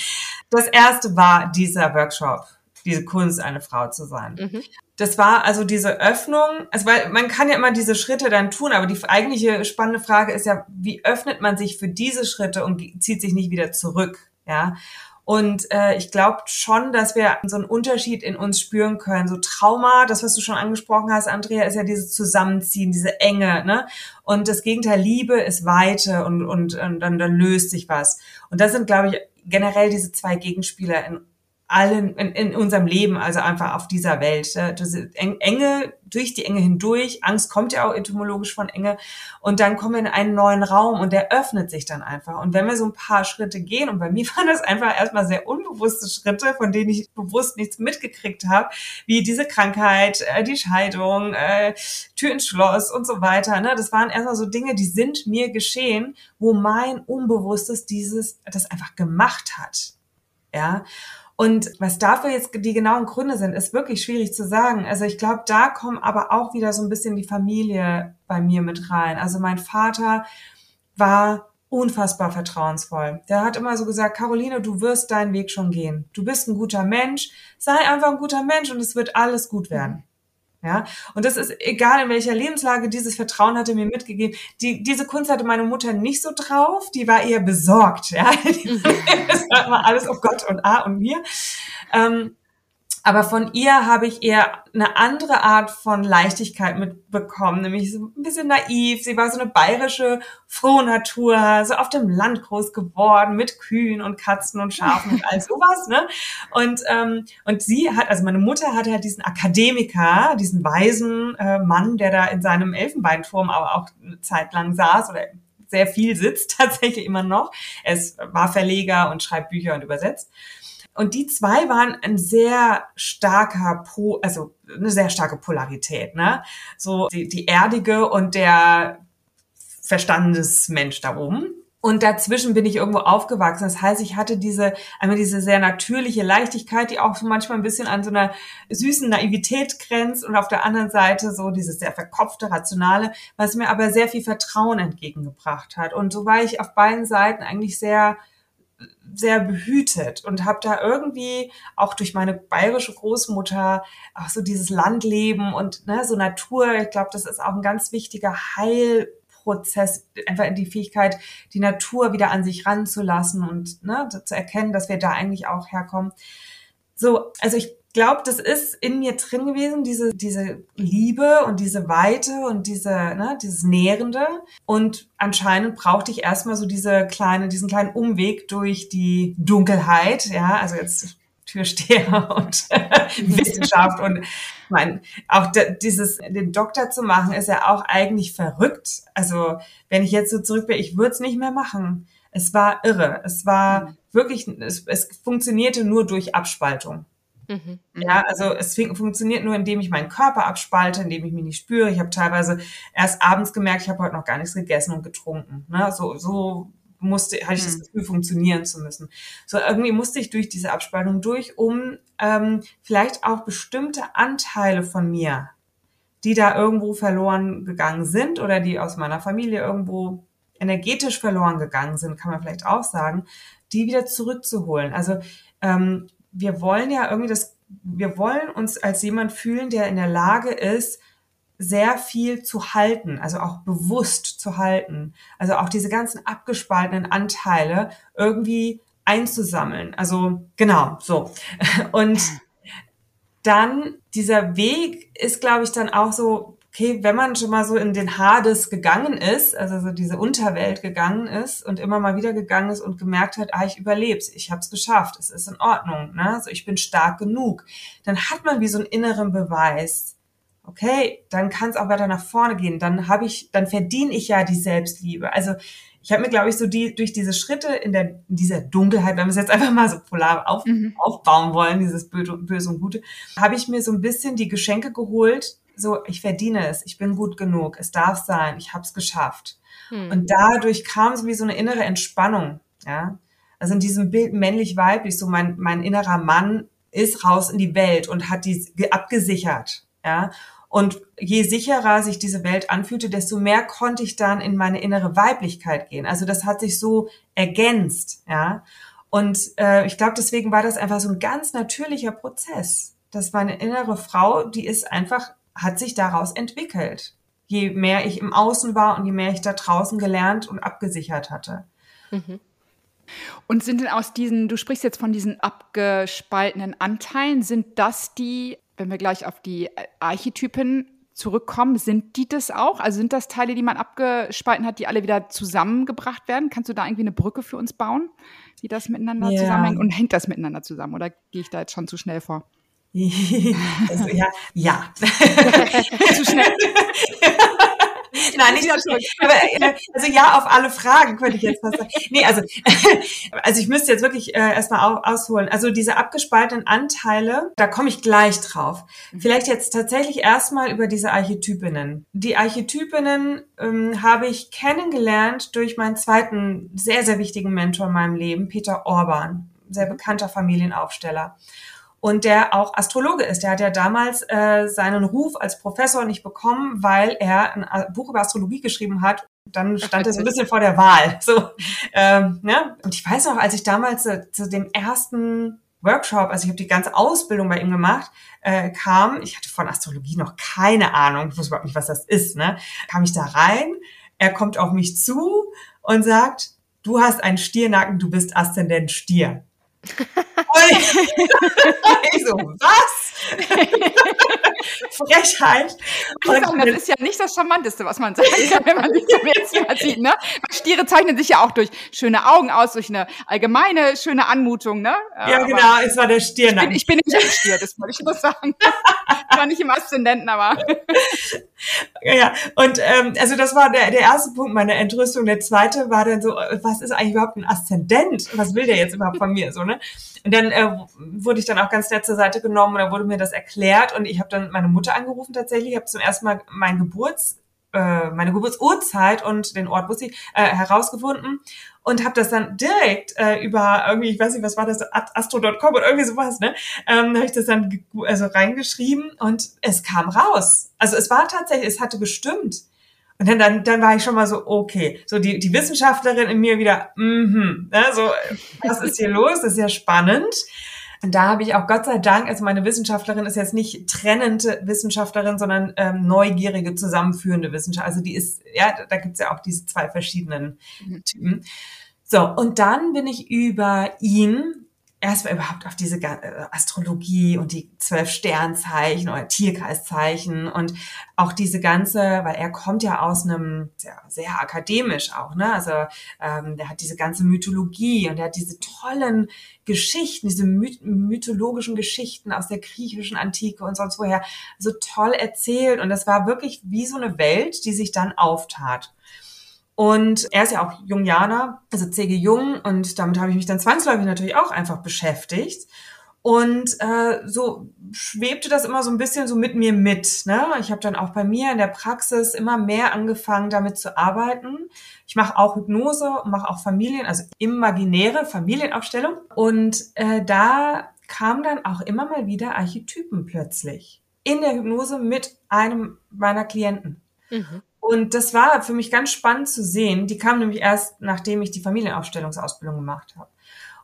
S4: Das erste war dieser Workshop, diese Kunst, eine Frau zu sein. Mhm. Das war also diese Öffnung, also weil man kann ja immer diese Schritte dann tun, aber die eigentliche spannende Frage ist ja, wie öffnet man sich für diese Schritte und zieht sich nicht wieder zurück, ja? Und äh, ich glaube schon, dass wir so einen Unterschied in uns spüren können. So Trauma, das, was du schon angesprochen hast, Andrea, ist ja dieses Zusammenziehen, diese Enge. Ne? Und das Gegenteil, Liebe ist Weite und, und, und dann, dann löst sich was. Und das sind, glaube ich, generell diese zwei Gegenspieler in allen in, in unserem Leben, also einfach auf dieser Welt. Diese Enge, durch die Enge hindurch, Angst kommt ja auch etymologisch von Enge, und dann kommen wir in einen neuen Raum und der öffnet sich dann einfach. Und wenn wir so ein paar Schritte gehen, und bei mir waren das einfach erstmal sehr unbewusste Schritte, von denen ich bewusst nichts mitgekriegt habe, wie diese Krankheit, äh, die Scheidung, äh, Tür ins Schloss und so weiter. Ne? Das waren erstmal so Dinge, die sind mir geschehen, wo mein Unbewusstes dieses, das einfach gemacht hat. Ja. Und was dafür jetzt die genauen Gründe sind, ist wirklich schwierig zu sagen. Also ich glaube, da kommen aber auch wieder so ein bisschen die Familie bei mir mit rein. Also mein Vater war unfassbar vertrauensvoll. Der hat immer so gesagt, Caroline, du wirst deinen Weg schon gehen. Du bist ein guter Mensch. Sei einfach ein guter Mensch und es wird alles gut werden. Ja, und das ist egal in welcher Lebenslage, dieses Vertrauen hatte mir mitgegeben. Die, diese Kunst hatte meine Mutter nicht so drauf, die war eher besorgt, ja. das war immer alles, oh Gott und ah und mir. Ähm, aber von ihr habe ich eher eine andere Art von Leichtigkeit mitbekommen, nämlich so ein bisschen naiv. Sie war so eine bayerische Frohnatur, so auf dem Land groß geworden mit Kühen und Katzen und Schafen und all sowas. Ne? Und, ähm, und sie hat, also meine Mutter hatte halt diesen Akademiker, diesen weisen äh, Mann, der da in seinem Elfenbeinturm aber auch eine Zeit lang saß oder sehr viel sitzt tatsächlich immer noch. Es war Verleger und schreibt Bücher und übersetzt. Und die zwei waren ein sehr starker Po, also eine sehr starke Polarität, ne? So die, die erdige und der Verstandesmensch da oben. Und dazwischen bin ich irgendwo aufgewachsen. Das heißt, ich hatte diese, einmal diese sehr natürliche Leichtigkeit, die auch so manchmal ein bisschen an so einer süßen Naivität grenzt und auf der anderen Seite so dieses sehr verkopfte, rationale, was mir aber sehr viel Vertrauen entgegengebracht hat. Und so war ich auf beiden Seiten eigentlich sehr sehr behütet und habe da irgendwie auch durch meine bayerische Großmutter auch so dieses Landleben und ne, so Natur, ich glaube, das ist auch ein ganz wichtiger Heilprozess, einfach in die Fähigkeit, die Natur wieder an sich ranzulassen und ne, zu erkennen, dass wir da eigentlich auch herkommen. So, also ich glaube, das ist in mir drin gewesen, diese, diese Liebe und diese Weite und diese, ne, dieses Nährende. Und anscheinend brauchte ich erstmal so diese kleine, diesen kleinen Umweg durch die Dunkelheit, ja, also jetzt Türsteher und Wissenschaft und mein, auch dieses, den Doktor zu machen, ist ja auch eigentlich verrückt. Also, wenn ich jetzt so zurück bin, ich würde es nicht mehr machen. Es war irre. Es war mhm. wirklich, es, es funktionierte nur durch Abspaltung. Mhm. Ja, also es funktioniert nur, indem ich meinen Körper abspalte, indem ich mich nicht spüre. Ich habe teilweise erst abends gemerkt, ich habe heute noch gar nichts gegessen und getrunken. Ne? So, so musste, hatte ich das mhm. Gefühl, funktionieren zu müssen. So irgendwie musste ich durch diese Abspaltung durch, um ähm, vielleicht auch bestimmte Anteile von mir, die da irgendwo verloren gegangen sind oder die aus meiner Familie irgendwo energetisch verloren gegangen sind, kann man vielleicht auch sagen, die wieder zurückzuholen. Also ähm, wir wollen ja irgendwie das, wir wollen uns als jemand fühlen, der in der Lage ist, sehr viel zu halten, also auch bewusst zu halten. Also auch diese ganzen abgespaltenen Anteile irgendwie einzusammeln. Also genau, so. Und dann dieser Weg ist, glaube ich, dann auch so okay, wenn man schon mal so in den Hades gegangen ist, also so diese Unterwelt gegangen ist und immer mal wieder gegangen ist und gemerkt hat, ah, ich überleb's, ich habe es geschafft, es ist in Ordnung, ne? Also ich bin stark genug, dann hat man wie so einen inneren Beweis. Okay, dann kann es auch weiter nach vorne gehen. Dann habe ich, dann verdiene ich ja die Selbstliebe. Also ich habe mir, glaube ich, so die durch diese Schritte in der in dieser Dunkelheit, wenn wir es jetzt einfach mal so polar auf, mhm. aufbauen wollen, dieses Böse und Gute, habe ich mir so ein bisschen die Geschenke geholt, so, ich verdiene es, ich bin gut genug, es darf sein, ich habe es geschafft. Hm. Und dadurch kam so wie so eine innere Entspannung, ja. Also in diesem Bild männlich-weiblich, so mein, mein innerer Mann ist raus in die Welt und hat die abgesichert, ja. Und je sicherer sich diese Welt anfühlte, desto mehr konnte ich dann in meine innere Weiblichkeit gehen. Also das hat sich so ergänzt, ja. Und äh, ich glaube, deswegen war das einfach so ein ganz natürlicher Prozess, dass meine innere Frau, die ist einfach hat sich daraus entwickelt. Je mehr ich im Außen war und je mehr ich da draußen gelernt und abgesichert hatte. Mhm.
S2: Und sind denn aus diesen, du sprichst jetzt von diesen abgespaltenen Anteilen, sind das die, wenn wir gleich auf die Archetypen zurückkommen, sind die das auch? Also sind das Teile, die man abgespalten hat, die alle wieder zusammengebracht werden? Kannst du da irgendwie eine Brücke für uns bauen, wie das miteinander ja. zusammenhängt? Und hängt das miteinander zusammen oder gehe ich da jetzt schon zu schnell vor?
S4: Also, ja, ja.
S2: Zu schnell.
S4: Nein, nicht so aber, äh, also ja, auf alle Fragen könnte ich jetzt fast sagen. Nee, also, also ich müsste jetzt wirklich äh, erstmal ausholen. Also diese abgespaltenen Anteile, da komme ich gleich drauf. Vielleicht jetzt tatsächlich erstmal über diese Archetypinnen. Die Archetypinnen ähm, habe ich kennengelernt durch meinen zweiten sehr, sehr wichtigen Mentor in meinem Leben, Peter Orban, sehr bekannter Familienaufsteller. Und der auch Astrologe ist. Der hat ja damals äh, seinen Ruf als Professor nicht bekommen, weil er ein Buch über Astrologie geschrieben hat. Dann stand er so ein bisschen vor der Wahl. So, ähm, ne? Und ich weiß noch, als ich damals äh, zu dem ersten Workshop, also ich habe die ganze Ausbildung bei ihm gemacht, äh, kam, ich hatte von Astrologie noch keine Ahnung, ich wusste überhaupt nicht, was das ist, ne? Kam ich da rein, er kommt auf mich zu und sagt, du hast einen Stiernacken, du bist Aszendent Stier. ich so, was? Frechheit.
S2: Und das ist ja nicht das Charmanteste, was man sagen kann, wenn man sich zum ersten Mal sieht. Ne? Stiere zeichnen sich ja auch durch schöne Augen aus, durch eine allgemeine schöne Anmutung. Ne?
S4: Ja, aber genau, es war der Stirnacken.
S2: Ich bin, ich bin nicht ein Stier, das wollte ich nur sagen. war nicht im Aszendenten, aber.
S4: ja, und ähm, also das war der, der erste Punkt meiner Entrüstung. Der zweite war dann so, was ist eigentlich überhaupt ein Aszendent? Was will der jetzt überhaupt von mir? So, ne? Und dann äh, wurde ich dann auch ganz nett zur Seite genommen und da wurde mir das erklärt und ich habe dann meine Mutter angerufen tatsächlich, habe zum ersten Mal mein Geburts äh, meine Geburtsurzeit und den Ort wusste ich, äh, herausgefunden und habe das dann direkt äh, über irgendwie, ich weiß nicht, was war das, astro.com oder irgendwie sowas, ne? Ähm, habe ich das dann also reingeschrieben und es kam raus. Also es war tatsächlich, es hatte gestimmt. Und dann, dann, dann war ich schon mal so, okay, so die, die Wissenschaftlerin in mir wieder, mhm, ne, so, was ist hier los? Das ist ja spannend. Und da habe ich auch Gott sei Dank, also meine Wissenschaftlerin ist jetzt nicht trennende Wissenschaftlerin, sondern ähm, neugierige, zusammenführende Wissenschaftlerin. Also die ist, ja, da gibt's ja auch diese zwei verschiedenen mhm. Typen. So, und dann bin ich über ihn erstmal überhaupt auf diese äh, Astrologie und die zwölf Sternzeichen oder Tierkreiszeichen und auch diese ganze, weil er kommt ja aus einem sehr, sehr akademisch auch, ne? Also ähm, der hat diese ganze Mythologie und er hat diese tollen Geschichten, diese mythologischen Geschichten aus der griechischen Antike und sonst woher so toll erzählt und das war wirklich wie so eine Welt, die sich dann auftat. Und er ist ja auch Jungianer, also C.G. Jung, und damit habe ich mich dann zwangsläufig natürlich auch einfach beschäftigt. Und äh, so schwebte das immer so ein bisschen so mit mir mit. Ne? Ich habe dann auch bei mir in der Praxis immer mehr angefangen, damit zu arbeiten. Ich mache auch Hypnose mache auch Familien, also imaginäre Familienaufstellung. Und äh, da kamen dann auch immer mal wieder Archetypen plötzlich in der Hypnose mit einem meiner Klienten. Mhm. Und das war für mich ganz spannend zu sehen. Die kamen nämlich erst, nachdem ich die Familienaufstellungsausbildung gemacht habe.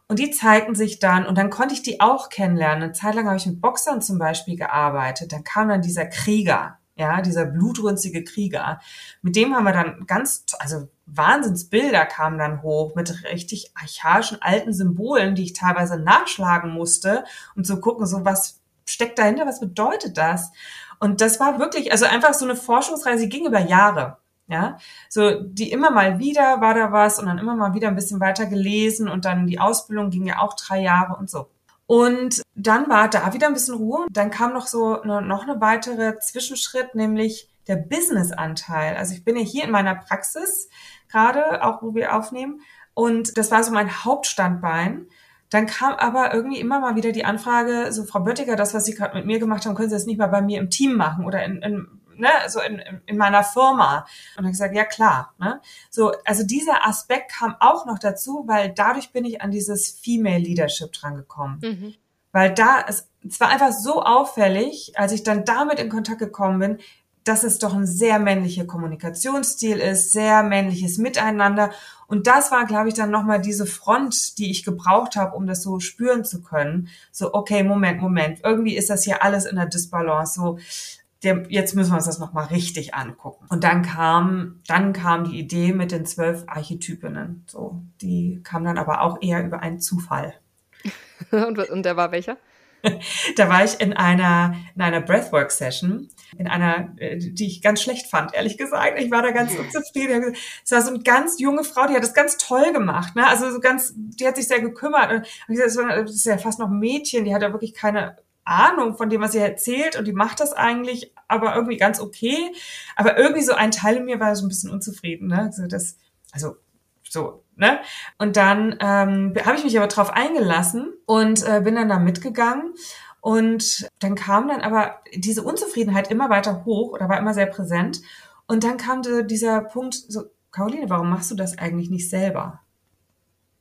S4: Und die zeigten sich dann, und dann konnte ich die auch kennenlernen. Eine Zeit lang habe ich mit Boxern zum Beispiel gearbeitet. Dann kam dann dieser Krieger, ja, dieser blutrünstige Krieger. Mit dem haben wir dann ganz, also Wahnsinnsbilder kamen dann hoch mit richtig archaischen alten Symbolen, die ich teilweise nachschlagen musste, um zu gucken, so was steckt dahinter, was bedeutet das? Und das war wirklich, also einfach so eine Forschungsreise, die ging über Jahre. Ja, so die immer mal wieder war da was und dann immer mal wieder ein bisschen weiter gelesen und dann die Ausbildung ging ja auch drei Jahre und so. Und dann war da wieder ein bisschen Ruhe. Dann kam noch so eine, noch eine weitere Zwischenschritt, nämlich der Business-Anteil. Also ich bin ja hier in meiner Praxis gerade, auch wo wir aufnehmen. Und das war so mein Hauptstandbein. Dann kam aber irgendwie immer mal wieder die Anfrage, so Frau Böttiger, das, was Sie gerade mit mir gemacht haben, können Sie das nicht mal bei mir im Team machen oder in, in ne, so in, in meiner Firma. Und dann habe gesagt, ja klar. Ne? So, also dieser Aspekt kam auch noch dazu, weil dadurch bin ich an dieses Female Leadership drangekommen. Mhm. Weil da, es, es war einfach so auffällig, als ich dann damit in Kontakt gekommen bin, dass es doch ein sehr männlicher Kommunikationsstil ist, sehr männliches Miteinander. Und das war, glaube ich, dann nochmal diese Front, die ich gebraucht habe, um das so spüren zu können. So, okay, Moment, Moment, irgendwie ist das hier alles in der Disbalance. So, der, jetzt müssen wir uns das nochmal richtig angucken. Und dann kam, dann kam die Idee mit den zwölf Archetypinnen. So, die kam dann aber auch eher über einen Zufall.
S3: und, und der war welcher?
S4: da war ich in einer, in einer Breathwork-Session, in einer, äh, die ich ganz schlecht fand, ehrlich gesagt. Ich war da ganz unzufrieden. Es war so eine ganz junge Frau, die hat das ganz toll gemacht, ne? Also so ganz, die hat sich sehr gekümmert. Und ich gesagt, das ist ja fast noch ein Mädchen, die hat ja wirklich keine Ahnung von dem, was sie erzählt und die macht das eigentlich, aber irgendwie ganz okay. Aber irgendwie so ein Teil in mir war so ein bisschen unzufrieden, ne? Also das, also so, ne? Und dann ähm, habe ich mich aber drauf eingelassen und äh, bin dann da mitgegangen. Und dann kam dann aber diese Unzufriedenheit immer weiter hoch oder war immer sehr präsent. Und dann kam dieser Punkt, so, Caroline, warum machst du das eigentlich nicht selber?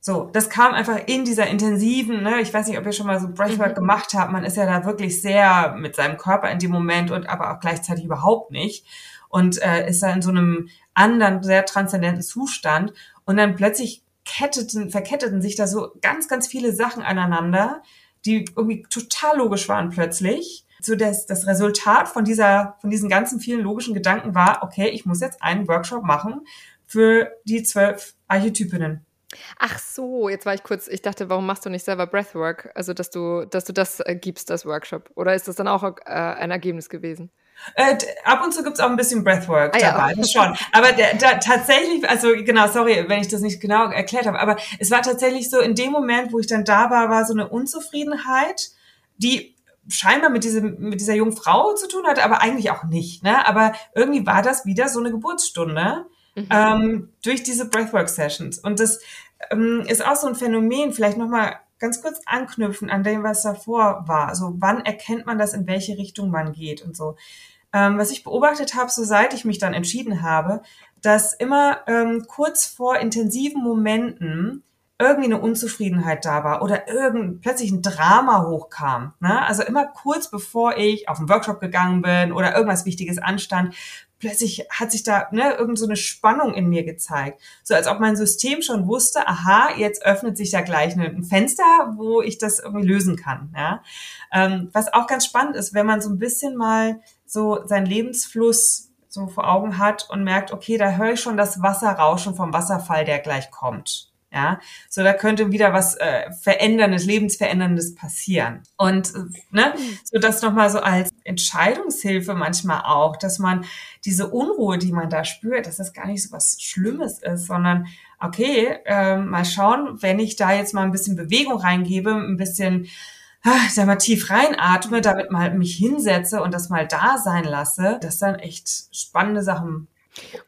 S4: So, das kam einfach in dieser intensiven, ne, ich weiß nicht, ob ihr schon mal so Breathwork mhm. gemacht habt, man ist ja da wirklich sehr mit seinem Körper in dem Moment und aber auch gleichzeitig überhaupt nicht und äh, ist da in so einem anderen, sehr transzendenten Zustand und dann plötzlich ketteten, verketteten sich da so ganz, ganz viele Sachen aneinander, die irgendwie total logisch waren plötzlich. So dass das Resultat von dieser, von diesen ganzen vielen logischen Gedanken war, okay, ich muss jetzt einen Workshop machen für die zwölf Archetypinnen.
S3: Ach so, jetzt war ich kurz, ich dachte, warum machst du nicht selber Breathwork? Also, dass du, dass du das äh, gibst, das Workshop. Oder ist das dann auch äh, ein Ergebnis gewesen?
S4: Äh, ab und zu gibt's auch ein bisschen Breathwork ah, dabei, ja. schon. Aber der, der, tatsächlich, also genau, sorry, wenn ich das nicht genau erklärt habe, aber es war tatsächlich so, in dem Moment, wo ich dann da war, war so eine Unzufriedenheit, die scheinbar mit, diesem, mit dieser jungen Frau zu tun hatte, aber eigentlich auch nicht. Ne? Aber irgendwie war das wieder so eine Geburtsstunde mhm. ähm, durch diese Breathwork-Sessions. Und das ähm, ist auch so ein Phänomen, vielleicht nochmal ganz kurz anknüpfen an dem, was davor war. Also wann erkennt man das, in welche Richtung man geht und so. Ähm, was ich beobachtet habe, so seit ich mich dann entschieden habe, dass immer ähm, kurz vor intensiven Momenten irgendwie eine Unzufriedenheit da war oder irgend plötzlich ein Drama hochkam. Ne? Also immer kurz bevor ich auf den Workshop gegangen bin oder irgendwas Wichtiges anstand, plötzlich hat sich da ne, irgend so eine Spannung in mir gezeigt. So als ob mein System schon wusste, aha, jetzt öffnet sich da gleich ein Fenster, wo ich das irgendwie lösen kann. Ja? Ähm, was auch ganz spannend ist, wenn man so ein bisschen mal so seinen Lebensfluss so vor Augen hat und merkt, okay, da höre ich schon das Wasser rauschen vom Wasserfall, der gleich kommt. Ja, so da könnte wieder was äh, veränderndes, lebensveränderndes passieren. Und äh, ne, so das nochmal so als Entscheidungshilfe manchmal auch, dass man diese Unruhe, die man da spürt, dass das gar nicht so was Schlimmes ist, sondern okay, äh, mal schauen, wenn ich da jetzt mal ein bisschen Bewegung reingebe, ein bisschen ah, sag mal, tief reinatme, damit mal mich hinsetze und das mal da sein lasse, das dann echt spannende Sachen.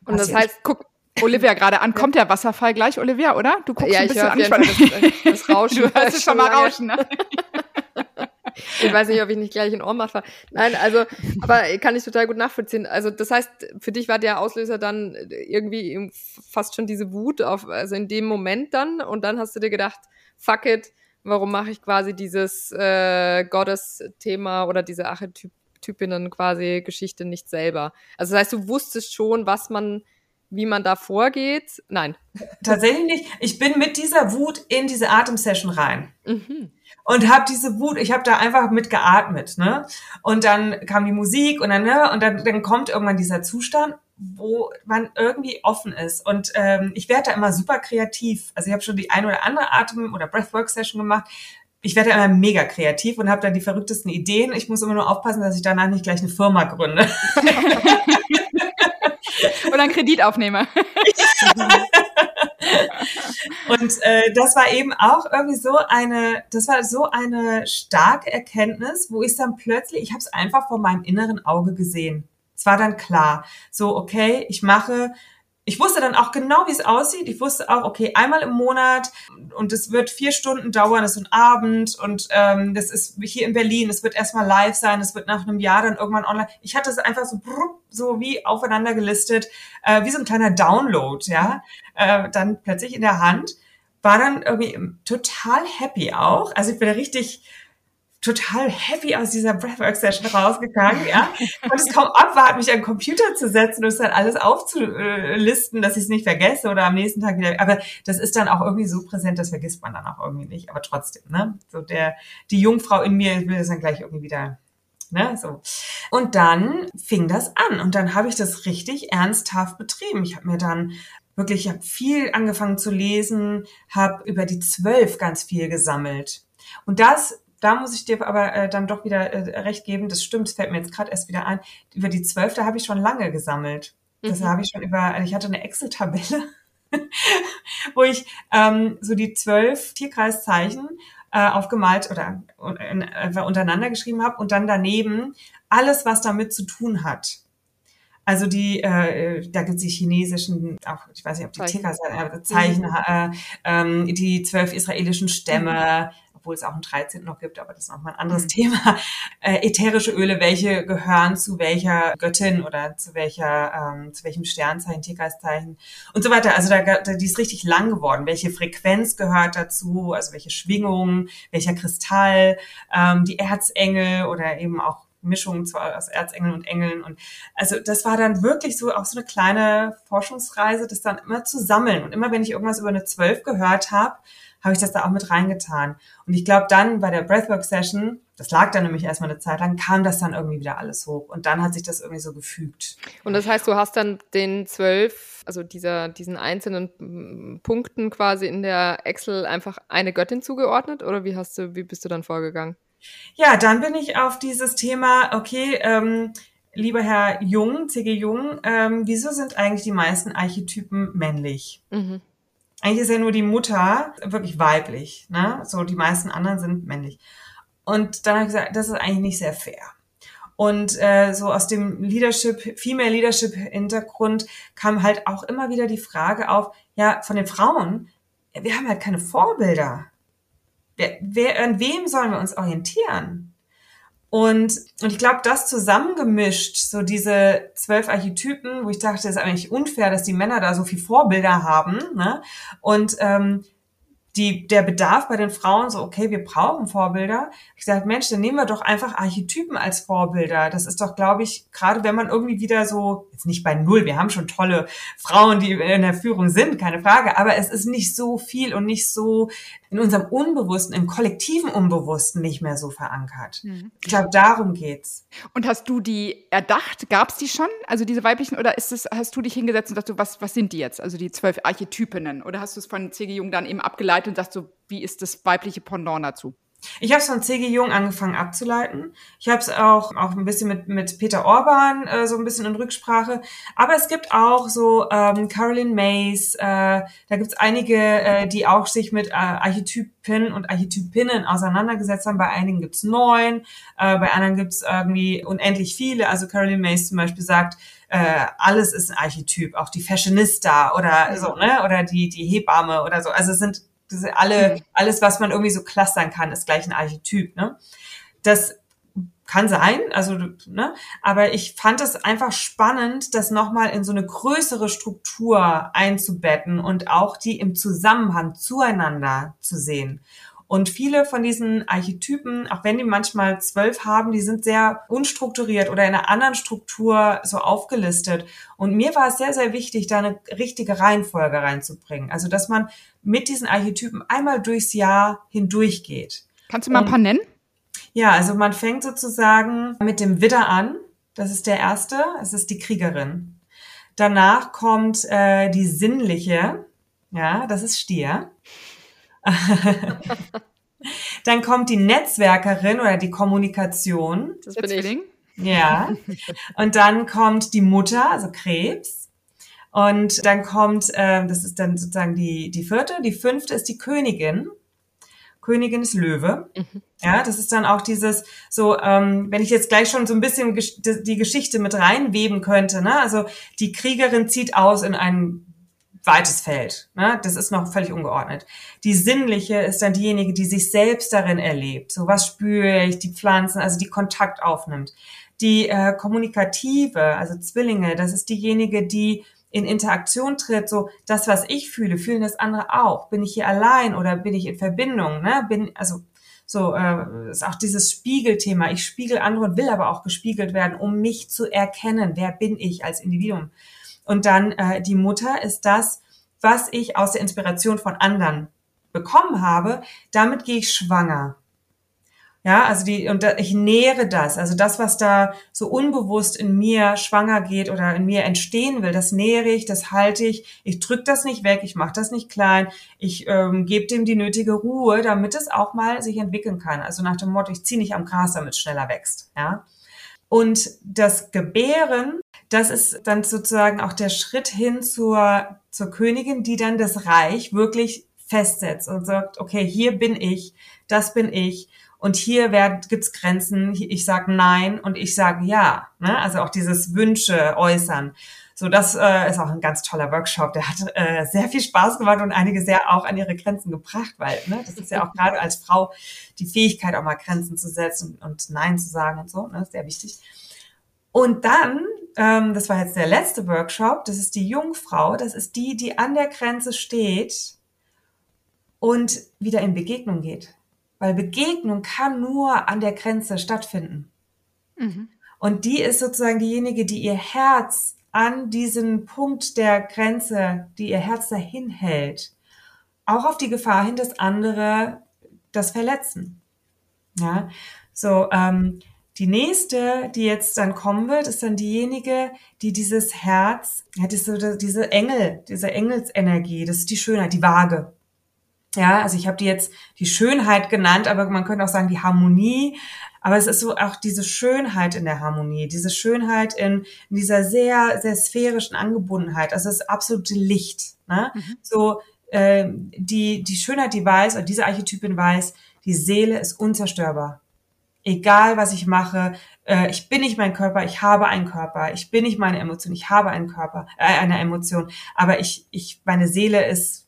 S2: Und das heißt, guck, Olivia gerade an. Kommt der Wasserfall gleich, Olivia, oder? Du guckst ja, ein bisschen angespannt. Das, das Rauschen. Du hörst es schon mal rauschen, ne?
S3: Ich weiß nicht, ob ich nicht gleich in Ohrmacht war. Nein, also, aber kann ich total gut nachvollziehen. Also, das heißt, für dich war der Auslöser dann irgendwie fast schon diese Wut auf, also in dem Moment dann, und dann hast du dir gedacht, fuck it, warum mache ich quasi dieses äh, Gottes-Thema oder diese Archetypinnen quasi Geschichte nicht selber? Also, das heißt, du wusstest schon, was man wie man da vorgeht? Nein.
S4: Tatsächlich nicht. Ich bin mit dieser Wut in diese Atemsession rein. Mhm. Und habe diese Wut, ich habe da einfach mit geatmet, ne? Und dann kam die Musik und dann, ne, und dann, dann kommt irgendwann dieser Zustand, wo man irgendwie offen ist. Und ähm, ich werde da immer super kreativ. Also ich habe schon die ein oder andere Atem- oder Breathwork-Session gemacht. Ich werde da immer mega kreativ und habe dann die verrücktesten Ideen. Ich muss immer nur aufpassen, dass ich danach nicht gleich eine Firma gründe.
S2: Oder einen Kredit aufnehme.
S4: und äh, das war eben auch irgendwie so eine, das war so eine starke Erkenntnis, wo ich dann plötzlich, ich habe es einfach vor meinem inneren Auge gesehen. Es war dann klar, so okay, ich mache ich wusste dann auch genau, wie es aussieht. Ich wusste auch, okay, einmal im Monat und es wird vier Stunden dauern, es ist ein Abend und ähm, das ist hier in Berlin, es wird erstmal live sein, es wird nach einem Jahr dann irgendwann online. Ich hatte es einfach so, so wie aufeinander gelistet, äh, wie so ein kleiner Download, ja, äh, dann plötzlich in der Hand. War dann irgendwie total happy auch. Also ich bin da richtig total happy aus dieser Breathwork-Session rausgegangen, ja. Und es kaum abwarten, mich an den Computer zu setzen und es dann alles aufzulisten, dass ich es nicht vergesse oder am nächsten Tag wieder. Aber das ist dann auch irgendwie so präsent, das vergisst man dann auch irgendwie nicht. Aber trotzdem, ne? So der, die Jungfrau in mir will das dann gleich irgendwie wieder Ne, so. Und dann fing das an und dann habe ich das richtig ernsthaft betrieben. Ich habe mir dann wirklich, ich habe viel angefangen zu lesen, habe über die zwölf ganz viel gesammelt. Und das da muss ich dir aber äh, dann doch wieder äh, recht geben. Das stimmt, es fällt mir jetzt gerade erst wieder ein. Über die zwölfte habe ich schon lange gesammelt. Das mhm. habe ich schon über, also ich hatte eine Excel-Tabelle, wo ich ähm, so die zwölf Tierkreiszeichen äh, aufgemalt oder äh, untereinander geschrieben habe und dann daneben alles, was damit zu tun hat. Also die, äh, da gibt es die chinesischen, auch ich weiß nicht, ob die Zeichen, Tierkreiszeichen, äh, Zeichen mhm. äh, ähm, die zwölf israelischen Stämme, mhm obwohl es auch einen 13. noch gibt, aber das ist nochmal ein anderes mhm. Thema. Äh, ätherische Öle, welche gehören zu welcher Göttin oder zu welcher, ähm, zu welchem Sternzeichen, Tiergeistzeichen und so weiter. Also da, da, die ist richtig lang geworden. Welche Frequenz gehört dazu? Also welche Schwingung, welcher Kristall, ähm, die Erzengel oder eben auch Mischung zwar aus Erzengeln und Engeln und also das war dann wirklich so auch so eine kleine Forschungsreise, das dann immer zu sammeln und immer wenn ich irgendwas über eine Zwölf gehört habe, habe ich das da auch mit reingetan und ich glaube dann bei der Breathwork Session, das lag dann nämlich erstmal eine Zeit lang, kam das dann irgendwie wieder alles hoch und dann hat sich das irgendwie so gefügt.
S3: Und das heißt, du hast dann den zwölf, also dieser, diesen einzelnen Punkten quasi in der Excel einfach eine Göttin zugeordnet oder wie hast du, wie bist du dann vorgegangen?
S4: Ja, dann bin ich auf dieses Thema, okay, ähm, lieber Herr Jung, C.G. Jung, ähm, wieso sind eigentlich die meisten Archetypen männlich? Mhm. Eigentlich ist ja nur die Mutter wirklich weiblich, ne? So, die meisten anderen sind männlich. Und dann habe ich gesagt, das ist eigentlich nicht sehr fair. Und äh, so aus dem Leadership, Female Leadership Hintergrund kam halt auch immer wieder die Frage auf, ja, von den Frauen, wir haben halt keine Vorbilder. Wer, wer, an wem sollen wir uns orientieren? Und, und ich glaube, das zusammengemischt, so diese zwölf Archetypen, wo ich dachte, es ist eigentlich unfair, dass die Männer da so viel Vorbilder haben. Ne? Und ähm, die, der Bedarf bei den Frauen so, okay, wir brauchen Vorbilder. Ich sage, Mensch, dann nehmen wir doch einfach Archetypen als Vorbilder. Das ist doch, glaube ich, gerade wenn man irgendwie wieder so, jetzt nicht bei Null, wir haben schon tolle Frauen, die in der Führung sind, keine Frage, aber es ist nicht so viel und nicht so in unserem Unbewussten, im kollektiven Unbewussten nicht mehr so verankert. Mhm. Ich glaube, darum geht's.
S2: Und hast du die erdacht? Gab es die schon? Also diese weiblichen, oder ist es, hast du dich hingesetzt und sagst du, was, was sind die jetzt? Also die zwölf Archetypinnen? Oder hast du es von C.G. Jung dann eben abgeleitet und sagst so, wie ist das weibliche Pendant dazu?
S4: Ich habe es von C.G. Jung angefangen abzuleiten. Ich habe es auch, auch ein bisschen mit, mit Peter Orban äh, so ein bisschen in Rücksprache. Aber es gibt auch so ähm, Caroline Mays, äh, da gibt es einige, äh, die auch sich mit äh, Archetypen und Archetypinnen auseinandergesetzt haben. Bei einigen gibt es neun, äh, bei anderen gibt es irgendwie unendlich viele. Also Caroline Mays zum Beispiel sagt, äh, alles ist ein Archetyp, auch die Fashionista oder so, ne? Oder die, die Hebamme oder so. Also es sind alle, mhm. alles, was man irgendwie so clustern kann, ist gleich ein Archetyp. Ne? Das kann sein, also ne, aber ich fand es einfach spannend, das nochmal in so eine größere Struktur einzubetten und auch die im Zusammenhang zueinander zu sehen. Und viele von diesen Archetypen, auch wenn die manchmal zwölf haben, die sind sehr unstrukturiert oder in einer anderen Struktur so aufgelistet. Und mir war es sehr, sehr wichtig, da eine richtige Reihenfolge reinzubringen. Also, dass man mit diesen Archetypen einmal durchs Jahr hindurch geht.
S2: Kannst du mal ein paar nennen?
S4: Ja, also man fängt sozusagen mit dem Widder an. Das ist der erste. Es ist die Kriegerin. Danach kommt äh, die sinnliche. Ja, das ist Stier. Dann kommt die Netzwerkerin oder die Kommunikation.
S2: Das bin ich.
S4: Ja. Und dann kommt die Mutter, also Krebs. Und dann kommt, äh, das ist dann sozusagen die, die vierte. Die fünfte ist die Königin. Königin ist Löwe. Mhm. Ja, das ist dann auch dieses, so, ähm, wenn ich jetzt gleich schon so ein bisschen die Geschichte mit reinweben könnte, ne? Also die Kriegerin zieht aus in einen weites Feld. Ne? Das ist noch völlig ungeordnet. Die sinnliche ist dann diejenige, die sich selbst darin erlebt. So was spüre ich, die Pflanzen, also die Kontakt aufnimmt. Die äh, kommunikative, also Zwillinge, das ist diejenige, die in Interaktion tritt, so das, was ich fühle, fühlen das andere auch. Bin ich hier allein oder bin ich in Verbindung? Ne? Bin, also so äh, ist auch dieses Spiegelthema. Ich spiegel andere und will aber auch gespiegelt werden, um mich zu erkennen. Wer bin ich als Individuum? Und dann äh, die Mutter ist das, was ich aus der Inspiration von anderen bekommen habe. Damit gehe ich schwanger. Ja, also die, und da, ich nähere das. Also das, was da so unbewusst in mir schwanger geht oder in mir entstehen will, das nähere ich, das halte ich. Ich drück das nicht weg, ich mache das nicht klein. Ich ähm, gebe dem die nötige Ruhe, damit es auch mal sich entwickeln kann. Also nach dem Motto, ich ziehe nicht am Gras, damit es schneller wächst. Ja. Und das Gebären, das ist dann sozusagen auch der Schritt hin zur, zur Königin, die dann das Reich wirklich festsetzt und sagt, okay, hier bin ich, das bin ich. Und hier werden, gibt's Grenzen. Ich sage Nein und ich sage Ja. Ne? Also auch dieses Wünsche äußern. So, das äh, ist auch ein ganz toller Workshop. Der hat äh, sehr viel Spaß gemacht und einige sehr auch an ihre Grenzen gebracht, weil ne, das ist ja auch gerade als Frau die Fähigkeit, auch mal Grenzen zu setzen und, und Nein zu sagen und so, ne, sehr wichtig. Und dann, ähm, das war jetzt der letzte Workshop, das ist die Jungfrau, das ist die, die an der Grenze steht und wieder in Begegnung geht. Weil Begegnung kann nur an der Grenze stattfinden. Mhm. Und die ist sozusagen diejenige, die ihr Herz an diesen Punkt der Grenze, die ihr Herz dahin hält, auch auf die Gefahr hin, dass andere das verletzen. Ja, so ähm, die nächste, die jetzt dann kommen wird, ist dann diejenige, die dieses Herz, ja, diese, diese Engel, diese Engelsenergie, das ist die Schönheit, die Waage. Ja, also ich habe die jetzt die Schönheit genannt, aber man könnte auch sagen die Harmonie. Aber es ist so auch diese Schönheit in der Harmonie, diese Schönheit in, in dieser sehr, sehr sphärischen Angebundenheit. Also das absolute Licht. Ne? Mhm. So äh, die, die Schönheit, die weiß, oder diese Archetypin weiß, die Seele ist unzerstörbar. Egal, was ich mache, äh, ich bin nicht mein Körper, ich habe einen Körper, ich bin nicht meine Emotion, ich habe einen Körper, äh, eine Emotion, aber ich, ich, meine Seele ist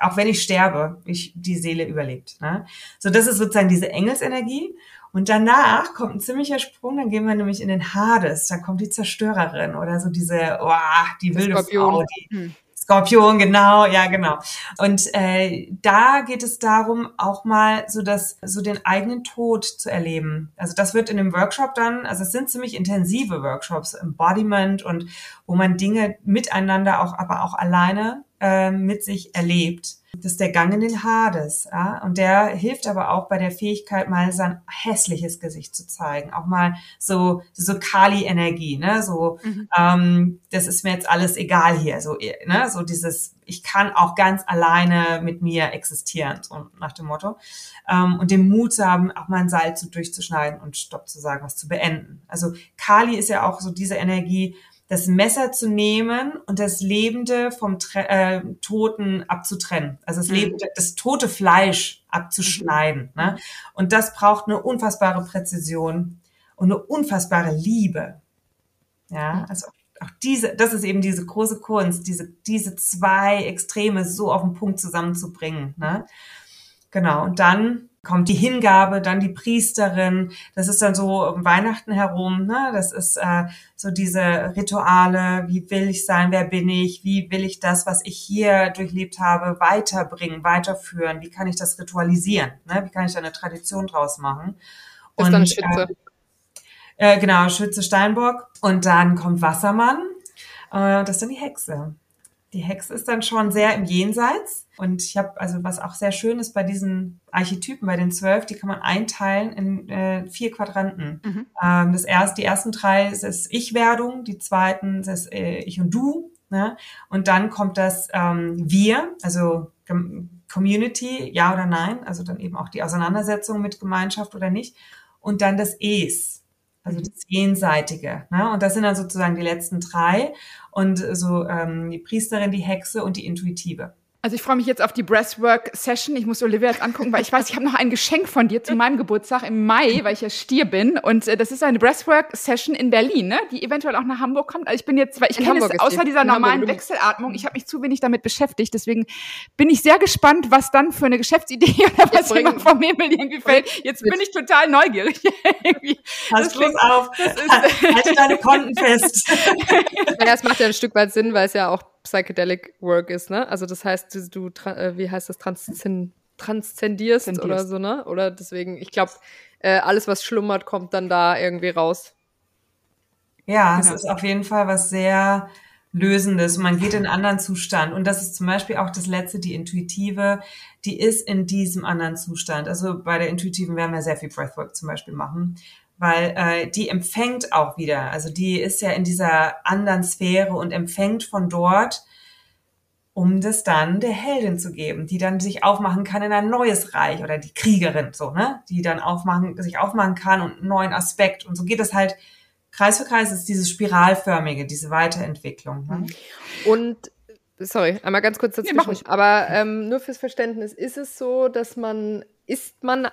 S4: auch wenn ich sterbe, ich, die Seele überlebt. Ne? So, das ist sozusagen diese Engelsenergie. Und danach kommt ein ziemlicher Sprung, dann gehen wir nämlich in den Hades, da kommt die Zerstörerin oder so diese, oh, die wilde Skorpion. Frau, die, hm. Skorpion, genau, ja, genau. Und äh, da geht es darum, auch mal so das, so den eigenen Tod zu erleben. Also das wird in dem Workshop dann, also es sind ziemlich intensive Workshops, Embodiment und wo man Dinge miteinander auch, aber auch alleine äh, mit sich erlebt. Das ist der Gang in den Hades. Ja? Und der hilft aber auch bei der Fähigkeit, mal sein hässliches Gesicht zu zeigen. Auch mal so, so Kali-Energie, ne? So, mhm. ähm, das ist mir jetzt alles egal hier. So, ne? so dieses, ich kann auch ganz alleine mit mir existieren, so nach dem Motto. Ähm, und den Mut zu haben, auch mal ein Seil zu durchzuschneiden und Stopp zu sagen, was zu beenden. Also Kali ist ja auch so diese Energie, das Messer zu nehmen und das Lebende vom Tre äh, Toten abzutrennen. Also das, mhm. Lebende, das tote Fleisch abzuschneiden. Mhm. Ne? Und das braucht eine unfassbare Präzision und eine unfassbare Liebe. Ja, also auch diese, das ist eben diese große Kunst, diese, diese zwei Extreme so auf den Punkt zusammenzubringen. Ne? Genau. Und dann kommt die Hingabe, dann die Priesterin. Das ist dann so um Weihnachten herum. Ne? Das ist äh, so diese Rituale. Wie will ich sein? Wer bin ich? Wie will ich das, was ich hier durchlebt habe, weiterbringen, weiterführen? Wie kann ich das ritualisieren? Ne? Wie kann ich da eine Tradition draus machen?
S3: Das ist dann Schütze.
S4: Äh, äh, genau, Schütze Steinbock. Und dann kommt Wassermann. Äh, das ist dann die Hexe. Die Hexe ist dann schon sehr im Jenseits. Und ich habe, also was auch sehr schön ist bei diesen Archetypen, bei den zwölf, die kann man einteilen in äh, vier Quadranten. Mhm. Ähm, das erste, die ersten drei ist, ist Ich-Werdung, die zweiten ist äh, Ich und Du. Ne? Und dann kommt das ähm, Wir, also Community, ja oder nein, also dann eben auch die Auseinandersetzung mit Gemeinschaft oder nicht. Und dann das Es, also mhm. das Jenseitige. Ne? Und das sind dann sozusagen die letzten drei und so ähm, die Priesterin, die Hexe und die Intuitive.
S2: Also ich freue mich jetzt auf die Breathwork-Session. Ich muss Olivia jetzt angucken, weil ich weiß, ich habe noch ein Geschenk von dir zu meinem Geburtstag im Mai, weil ich ja Stier bin. Und äh, das ist eine Breathwork-Session in Berlin, ne? die eventuell auch nach Hamburg kommt. Also ich bin jetzt, weil ich kenne es außer dieser normalen Hamburg, Wechselatmung, ich habe mich zu wenig damit beschäftigt. Deswegen bin ich sehr gespannt, was dann für eine Geschäftsidee oder was immer vom Himmel irgendwie fällt. Jetzt bin ich total neugierig.
S4: Pass bloß auf. Halte deine Konten fest.
S3: naja, es macht ja ein Stück weit Sinn, weil es ja auch Psychedelic Work ist, ne? Also das heißt, du, du äh, wie heißt das, Transzend transzendierst Zendierst. oder so, ne? Oder deswegen, ich glaube, äh, alles, was schlummert, kommt dann da irgendwie raus.
S4: Ja, genau. es ist auf jeden Fall was sehr Lösendes. Man geht in einen anderen Zustand. Und das ist zum Beispiel auch das letzte, die intuitive, die ist in diesem anderen Zustand. Also bei der intuitiven werden wir sehr viel Breathwork zum Beispiel machen weil äh, die empfängt auch wieder. Also die ist ja in dieser anderen Sphäre und empfängt von dort, um das dann der Heldin zu geben, die dann sich aufmachen kann in ein neues Reich oder die Kriegerin, so, ne, die dann aufmachen, sich aufmachen kann und einen neuen Aspekt. Und so geht es halt Kreis für Kreis ist dieses spiralförmige, diese Weiterentwicklung. Ne?
S3: Und sorry, einmal ganz kurz dazwischen. Nee, aber ähm, nur fürs Verständnis, ist es so, dass man, ist man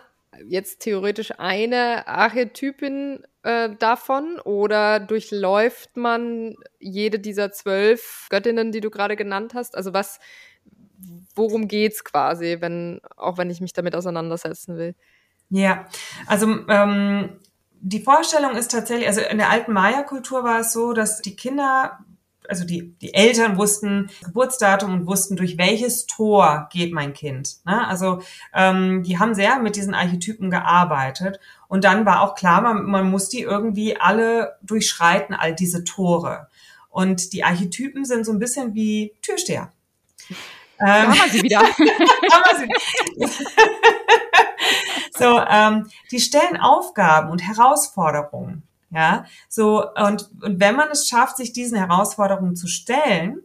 S3: jetzt theoretisch eine Archetypin äh, davon oder durchläuft man jede dieser zwölf Göttinnen, die du gerade genannt hast? Also was, worum geht's quasi, wenn, auch wenn ich mich damit auseinandersetzen will?
S4: Ja, also ähm, die Vorstellung ist tatsächlich, also in der alten Maya-Kultur war es so, dass die Kinder also die, die Eltern wussten Geburtsdatum und wussten, durch welches Tor geht mein Kind. Ne? Also ähm, die haben sehr mit diesen Archetypen gearbeitet. Und dann war auch klar, man, man muss die irgendwie alle durchschreiten, all diese Tore. Und die Archetypen sind so ein bisschen wie Türsteher.
S2: Da ähm, haben wir sie wieder.
S4: so, ähm, die stellen Aufgaben und Herausforderungen. Ja, so, und, und wenn man es schafft, sich diesen Herausforderungen zu stellen,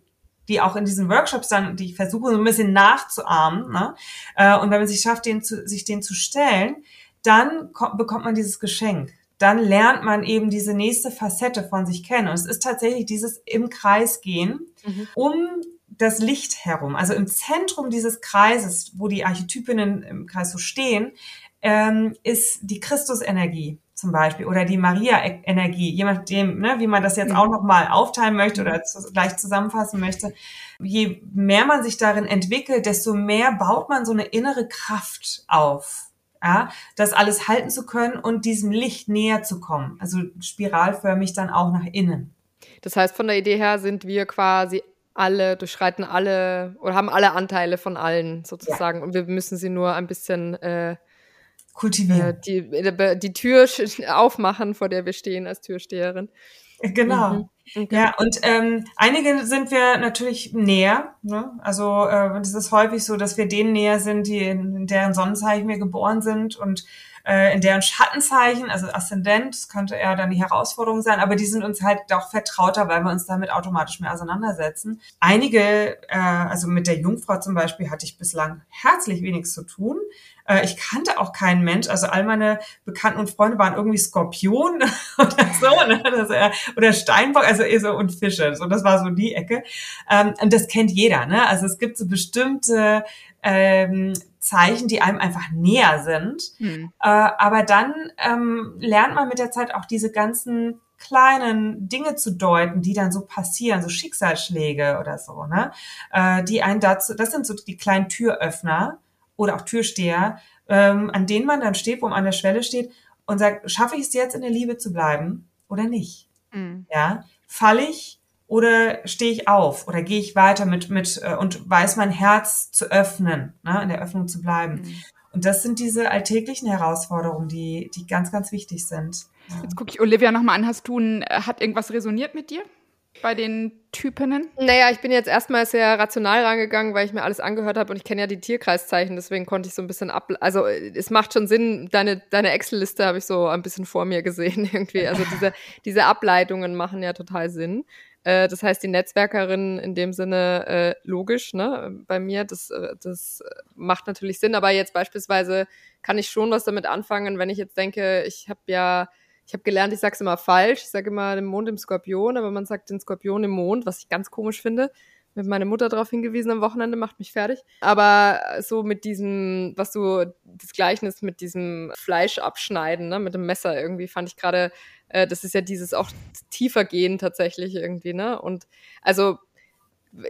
S4: die auch in diesen Workshops dann, die ich versuche so ein bisschen nachzuahmen, ne? Äh, und wenn man sich schafft, den zu, sich den zu stellen, dann kommt, bekommt man dieses Geschenk. Dann lernt man eben diese nächste Facette von sich kennen. Und es ist tatsächlich dieses im Kreis gehen, mhm. um das Licht herum. Also im Zentrum dieses Kreises, wo die Archetypinnen im Kreis so stehen, ähm, ist die Christusenergie zum Beispiel oder die Maria-Energie, je nachdem, ne, wie man das jetzt auch nochmal aufteilen möchte oder zu, gleich zusammenfassen möchte. Je mehr man sich darin entwickelt, desto mehr baut man so eine innere Kraft auf, ja, das alles halten zu können und diesem Licht näher zu kommen. Also spiralförmig dann auch nach innen.
S3: Das heißt, von der Idee her sind wir quasi alle, durchschreiten alle oder haben alle Anteile von allen sozusagen ja. und wir müssen sie nur ein bisschen äh,
S4: kultivieren.
S3: die, äh, die Tür aufmachen, vor der wir stehen als Türsteherin.
S4: Genau. Mhm. Okay. Ja, und ähm, einige sind wir natürlich näher. Ne? Also äh, es ist häufig so, dass wir denen näher sind, die in, in deren Sonnenzeichen wir geboren sind und äh, in deren Schattenzeichen, also Aszendent, das könnte eher dann die Herausforderung sein, aber die sind uns halt doch vertrauter, weil wir uns damit automatisch mehr auseinandersetzen. Einige, äh, also mit der Jungfrau zum Beispiel, hatte ich bislang herzlich wenig zu tun. Äh, ich kannte auch keinen Mensch. Also all meine Bekannten und Freunde waren irgendwie Skorpion oder so, ne? das, oder Steinbock, also eher so und Fische. So, das war so die Ecke. Ähm, und das kennt jeder. Ne? Also es gibt so bestimmte ähm, Zeichen, die einem einfach näher sind. Hm. Äh, aber dann ähm, lernt man mit der Zeit auch diese ganzen kleinen Dinge zu deuten, die dann so passieren, so Schicksalsschläge oder so, ne? Äh, die einen dazu, das sind so die kleinen Türöffner, oder auch Türsteher, ähm, an denen man dann steht, wo man an der Schwelle steht und sagt, schaffe ich es jetzt in der Liebe zu bleiben oder nicht? Mhm. Ja, falle ich oder stehe ich auf oder gehe ich weiter mit mit äh, und weiß mein Herz zu öffnen, ne, in der Öffnung zu bleiben. Mhm. Und das sind diese alltäglichen Herausforderungen, die die ganz ganz wichtig sind.
S2: Ja. Jetzt gucke ich Olivia nochmal an. Hast du ein, äh, hat irgendwas resoniert mit dir? Bei den Typinnen?
S3: Naja, ich bin jetzt erstmal sehr rational rangegangen, weil ich mir alles angehört habe und ich kenne ja die Tierkreiszeichen, deswegen konnte ich so ein bisschen ab. Also es macht schon Sinn, deine, deine Excel-Liste habe ich so ein bisschen vor mir gesehen irgendwie. Also diese, diese Ableitungen machen ja total Sinn. Äh, das heißt, die Netzwerkerin in dem Sinne äh, logisch, ne, bei mir, das, äh, das macht natürlich Sinn, aber jetzt beispielsweise kann ich schon was damit anfangen, wenn ich jetzt denke, ich habe ja ich habe gelernt, ich sage es immer falsch. Ich sage immer den Mond im Skorpion, aber man sagt den Skorpion im Mond, was ich ganz komisch finde. Mit meine Mutter darauf hingewiesen am Wochenende, macht mich fertig. Aber so mit diesem, was du, das Gleichnis mit diesem Fleisch abschneiden, ne, mit dem Messer irgendwie, fand ich gerade, äh, das ist ja dieses auch tiefer gehen tatsächlich irgendwie, ne? Und also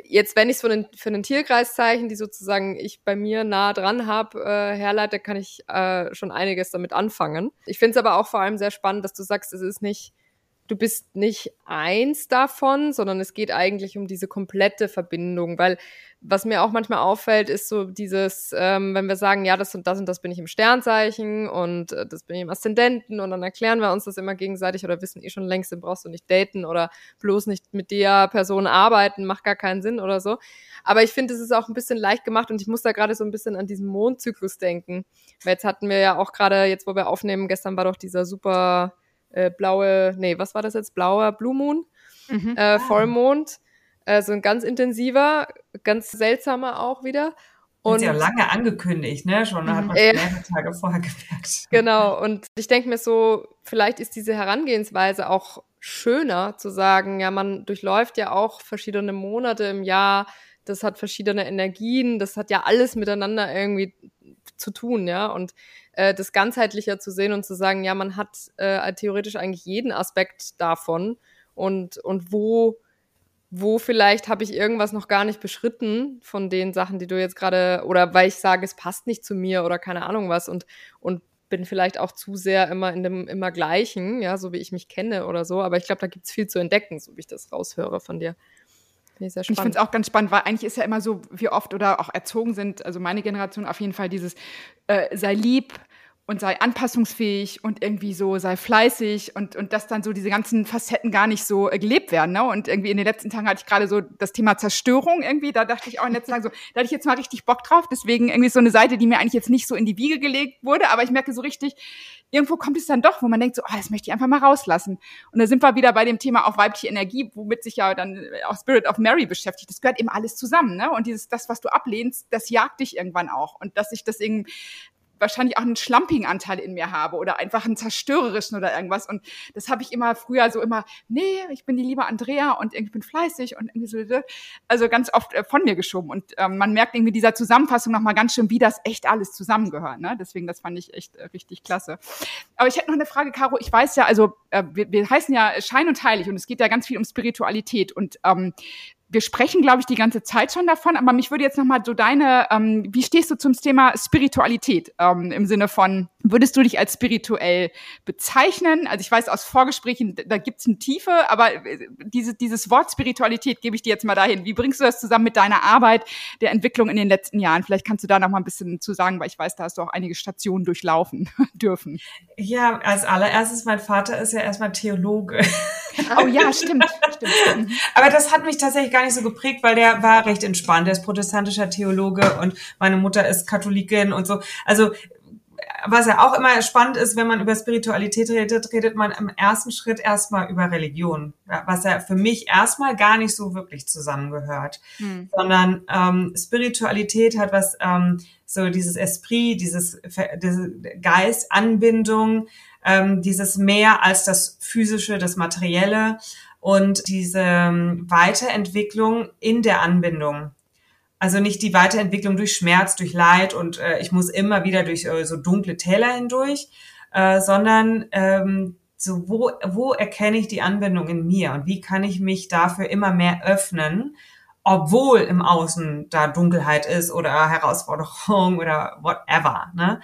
S3: jetzt, wenn ich es für einen, für einen Tierkreiszeichen, die sozusagen ich bei mir nah dran habe, äh, herleite, kann ich äh, schon einiges damit anfangen. Ich finde es aber auch vor allem sehr spannend, dass du sagst, es ist nicht du bist nicht eins davon, sondern es geht eigentlich um diese komplette Verbindung, weil was mir auch manchmal auffällt, ist so dieses, ähm, wenn wir sagen, ja, das und das und das bin ich im Sternzeichen und äh, das bin ich im Aszendenten und dann erklären wir uns das immer gegenseitig oder wissen eh schon längst, dann brauchst du nicht daten oder bloß nicht mit der Person arbeiten, macht gar keinen Sinn oder so. Aber ich finde, es ist auch ein bisschen leicht gemacht und ich muss da gerade so ein bisschen an diesen Mondzyklus denken. Weil jetzt hatten wir ja auch gerade, jetzt wo wir aufnehmen, gestern war doch dieser super äh, blaue, nee, was war das jetzt? Blauer Blue Moon, mhm. äh, Vollmond. Äh, so ein ganz intensiver, ganz seltsamer auch wieder.
S4: Und ist ja lange angekündigt, ne? Schon hat man äh, mehrere Tage vorher gemerkt.
S3: Genau. Und ich denke mir so, vielleicht ist diese Herangehensweise auch schöner zu sagen, ja, man durchläuft ja auch verschiedene Monate im Jahr. Das hat verschiedene Energien. Das hat ja alles miteinander irgendwie zu tun, ja. Und äh, das ganzheitlicher zu sehen und zu sagen, ja, man hat äh, theoretisch eigentlich jeden Aspekt davon und, und wo, wo vielleicht habe ich irgendwas noch gar nicht beschritten von den Sachen, die du jetzt gerade, oder weil ich sage, es passt nicht zu mir oder keine Ahnung was und, und bin vielleicht auch zu sehr immer in dem immer gleichen, ja, so wie ich mich kenne oder so. Aber ich glaube, da gibt es viel zu entdecken, so wie ich das raushöre von dir.
S2: Finde ich sehr spannend. Ich finde es auch ganz spannend, weil eigentlich ist ja immer so, wie oft oder auch erzogen sind, also meine Generation auf jeden Fall dieses äh, sei lieb, und sei anpassungsfähig und irgendwie so sei fleißig und, und dass dann so diese ganzen Facetten gar nicht so äh, gelebt werden. Ne? Und irgendwie in den letzten Tagen hatte ich gerade so das Thema Zerstörung irgendwie, da dachte ich auch in den letzten Tagen so, da hatte ich jetzt mal richtig Bock drauf. Deswegen irgendwie so eine Seite, die mir eigentlich jetzt nicht so in die Wiege gelegt wurde, aber ich merke so richtig, irgendwo kommt es dann doch, wo man denkt so, oh, das möchte ich einfach mal rauslassen. Und da sind wir wieder bei dem Thema auch weibliche Energie, womit sich ja dann auch Spirit of Mary beschäftigt. Das gehört eben alles zusammen, ne? Und dieses, das, was du ablehnst, das jagt dich irgendwann auch. Und dass ich das irgendwie wahrscheinlich auch einen schlampigen Anteil in mir habe oder einfach einen zerstörerischen oder irgendwas. Und das habe ich immer früher so immer, nee, ich bin die liebe Andrea und ich bin fleißig und irgendwie so, also ganz oft äh, von mir geschoben. Und ähm, man merkt irgendwie dieser Zusammenfassung nochmal ganz schön, wie das echt alles zusammengehört. Ne? Deswegen, das fand ich echt äh, richtig klasse. Aber ich hätte noch eine Frage, Caro. Ich weiß ja, also äh, wir, wir heißen ja Schein und Heilig und es geht ja ganz viel um Spiritualität. Und ähm, wir sprechen, glaube ich, die ganze Zeit schon davon, aber mich würde jetzt nochmal so deine, ähm, wie stehst du zum Thema Spiritualität ähm, im Sinne von, würdest du dich als spirituell bezeichnen? Also ich weiß aus Vorgesprächen, da gibt's eine Tiefe, aber äh, diese, dieses Wort Spiritualität gebe ich dir jetzt mal dahin. Wie bringst du das zusammen mit deiner Arbeit, der Entwicklung in den letzten Jahren? Vielleicht kannst du da noch mal ein bisschen zu sagen, weil ich weiß, da hast du auch einige Stationen durchlaufen dürfen.
S4: Ja, als allererstes, mein Vater ist ja erstmal Theologe.
S2: Oh ja, stimmt, stimmt.
S4: Aber das hat mich tatsächlich gar nicht so geprägt, weil der war recht entspannt. Der ist protestantischer Theologe und meine Mutter ist Katholikin und so. Also was ja auch immer spannend ist, wenn man über Spiritualität redet, redet man im ersten Schritt erstmal über Religion, was ja für mich erstmal gar nicht so wirklich zusammengehört, hm. sondern ähm, Spiritualität hat was, ähm, so dieses Esprit, dieses, diese Geist, Anbindung, ähm, dieses mehr als das physische, das materielle und diese ähm, Weiterentwicklung in der Anbindung. Also nicht die Weiterentwicklung durch Schmerz, durch Leid und äh, ich muss immer wieder durch äh, so dunkle Täler hindurch, äh, sondern ähm, so wo, wo erkenne ich die Anbindung in mir und wie kann ich mich dafür immer mehr öffnen, obwohl im Außen da Dunkelheit ist oder Herausforderung oder whatever. Ne?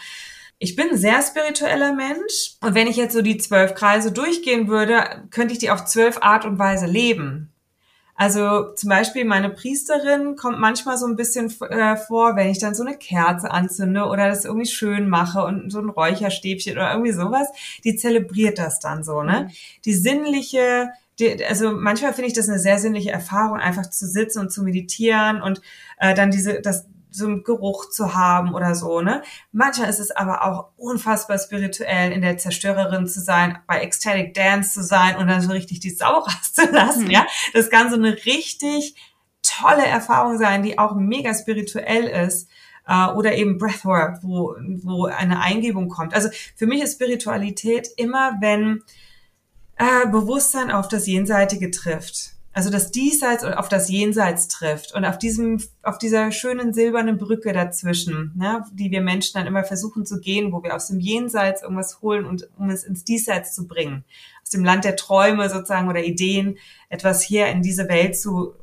S4: Ich bin ein sehr spiritueller Mensch und wenn ich jetzt so die zwölf Kreise durchgehen würde, könnte ich die auf zwölf Art und Weise leben. Also zum Beispiel meine Priesterin kommt manchmal so ein bisschen äh, vor, wenn ich dann so eine Kerze anzünde oder das irgendwie schön mache und so ein Räucherstäbchen oder irgendwie sowas, die zelebriert das dann so, ne? Mhm. Die sinnliche, die, also manchmal finde ich das eine sehr sinnliche Erfahrung, einfach zu sitzen und zu meditieren und äh, dann diese, das, so einen Geruch zu haben oder so, ne? Manchmal ist es aber auch unfassbar spirituell, in der Zerstörerin zu sein, bei Ecstatic Dance zu sein und dann so richtig die Sau rauszulassen, mhm. ja? Das kann so eine richtig tolle Erfahrung sein, die auch mega spirituell ist. Uh, oder eben Breathwork, wo, wo eine Eingebung kommt. Also für mich ist Spiritualität immer, wenn äh, Bewusstsein auf das Jenseitige trifft also das Diesseits auf das Jenseits trifft und auf diesem, auf dieser schönen silbernen Brücke dazwischen, ne, die wir Menschen dann immer versuchen zu gehen, wo wir aus dem Jenseits irgendwas holen und um es ins Diesseits zu bringen, aus dem Land der Träume sozusagen oder Ideen, etwas hier in diese Welt zu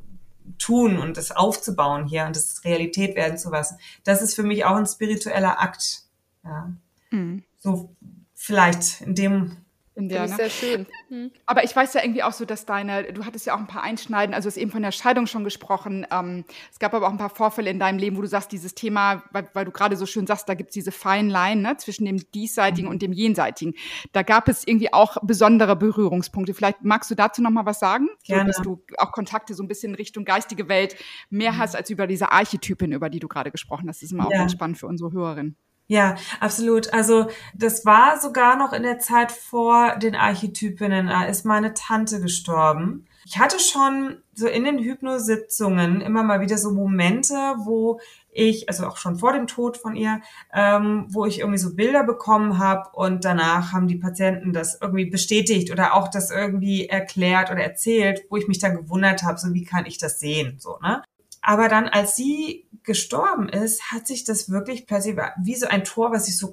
S4: tun und es aufzubauen hier und es Realität werden zu lassen. Das ist für mich auch ein spiritueller Akt. Ja. Mhm. So vielleicht in dem
S2: in der, ne? sehr schön. Mhm. Aber ich weiß ja irgendwie auch so, dass deine, du hattest ja auch ein paar Einschneiden, also du hast eben von der Scheidung schon gesprochen. Ähm, es gab aber auch ein paar Vorfälle in deinem Leben, wo du sagst, dieses Thema, weil, weil du gerade so schön sagst, da gibt es diese feinen Line ne, zwischen dem Diesseitigen und dem Jenseitigen. Da gab es irgendwie auch besondere Berührungspunkte. Vielleicht magst du dazu noch mal was sagen? Gerne. So, dass du auch Kontakte so ein bisschen Richtung geistige Welt mehr mhm. hast als über diese Archetypin, über die du gerade gesprochen hast. Das ist immer ja. auch ganz spannend für unsere Hörerinnen.
S4: Ja, absolut. Also das war sogar noch in der Zeit vor den Archetypinnen. Da ist meine Tante gestorben. Ich hatte schon so in den Hypnositzungen immer mal wieder so Momente, wo ich, also auch schon vor dem Tod von ihr, ähm, wo ich irgendwie so Bilder bekommen habe und danach haben die Patienten das irgendwie bestätigt oder auch das irgendwie erklärt oder erzählt, wo ich mich dann gewundert habe, so wie kann ich das sehen, so ne? Aber dann, als sie gestorben ist, hat sich das wirklich plötzlich wie so ein Tor, was sich so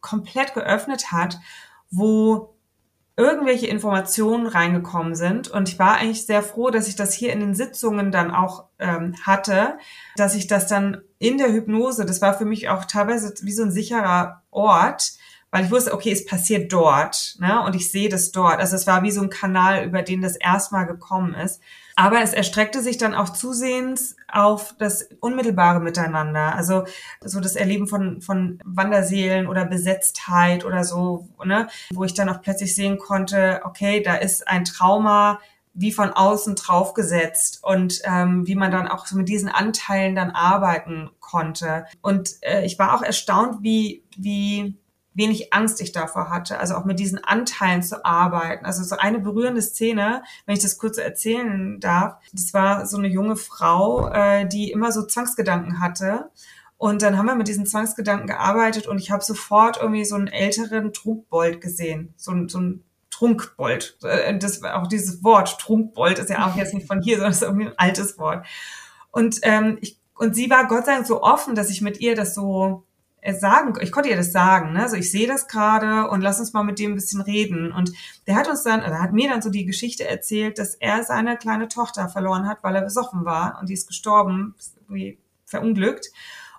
S4: komplett geöffnet hat, wo irgendwelche Informationen reingekommen sind. Und ich war eigentlich sehr froh, dass ich das hier in den Sitzungen dann auch ähm, hatte, dass ich das dann in der Hypnose, das war für mich auch teilweise wie so ein sicherer Ort, weil ich wusste, okay, es passiert dort, ne? Und ich sehe das dort. Also es war wie so ein Kanal, über den das erstmal gekommen ist. Aber es erstreckte sich dann auch zusehends auf das unmittelbare Miteinander. Also so das Erleben von, von Wanderseelen oder Besetztheit oder so, ne? Wo ich dann auch plötzlich sehen konnte, okay, da ist ein Trauma wie von außen draufgesetzt und ähm, wie man dann auch so mit diesen Anteilen dann arbeiten konnte. Und äh, ich war auch erstaunt, wie, wie wenig Angst ich davor hatte, also auch mit diesen Anteilen zu arbeiten. Also so eine berührende Szene, wenn ich das kurz erzählen darf, das war so eine junge Frau, äh, die immer so Zwangsgedanken hatte. Und dann haben wir mit diesen Zwangsgedanken gearbeitet und ich habe sofort irgendwie so einen älteren Trunkbold gesehen, so, so ein Trunkbold. Äh, das auch dieses Wort Trunkbold ist ja auch jetzt nicht von hier, sondern ist irgendwie ein altes Wort. Und ähm, ich und sie war Gott sei Dank so offen, dass ich mit ihr das so sagen, ich konnte ihr das sagen, ne? Also ich sehe das gerade und lass uns mal mit dem ein bisschen reden. Und der hat uns dann, oder hat mir dann so die Geschichte erzählt, dass er seine kleine Tochter verloren hat, weil er besoffen war und die ist gestorben, irgendwie verunglückt.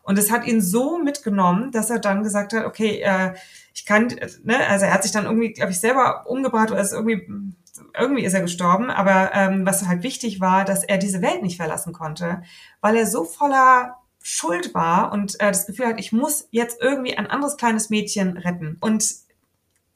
S4: Und es hat ihn so mitgenommen, dass er dann gesagt hat, okay, äh, ich kann, ne, also er hat sich dann irgendwie, glaube ich, selber umgebracht oder ist irgendwie, irgendwie ist er gestorben. Aber ähm, was halt wichtig war, dass er diese Welt nicht verlassen konnte, weil er so voller schuld war und äh, das Gefühl hat, ich muss jetzt irgendwie ein anderes kleines Mädchen retten. Und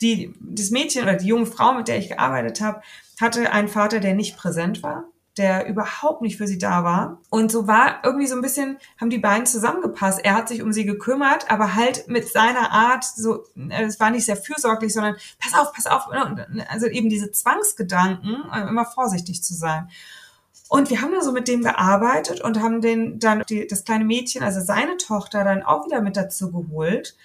S4: die, das Mädchen oder die junge Frau, mit der ich gearbeitet habe, hatte einen Vater, der nicht präsent war, der überhaupt nicht für sie da war. Und so war irgendwie so ein bisschen, haben die beiden zusammengepasst. Er hat sich um sie gekümmert, aber halt mit seiner Art, so, äh, es war nicht sehr fürsorglich, sondern pass auf, pass auf. Also eben diese Zwangsgedanken, äh, immer vorsichtig zu sein. Und wir haben da so mit dem gearbeitet und haben den dann die, das kleine Mädchen, also seine Tochter, dann auch wieder mit dazu geholt.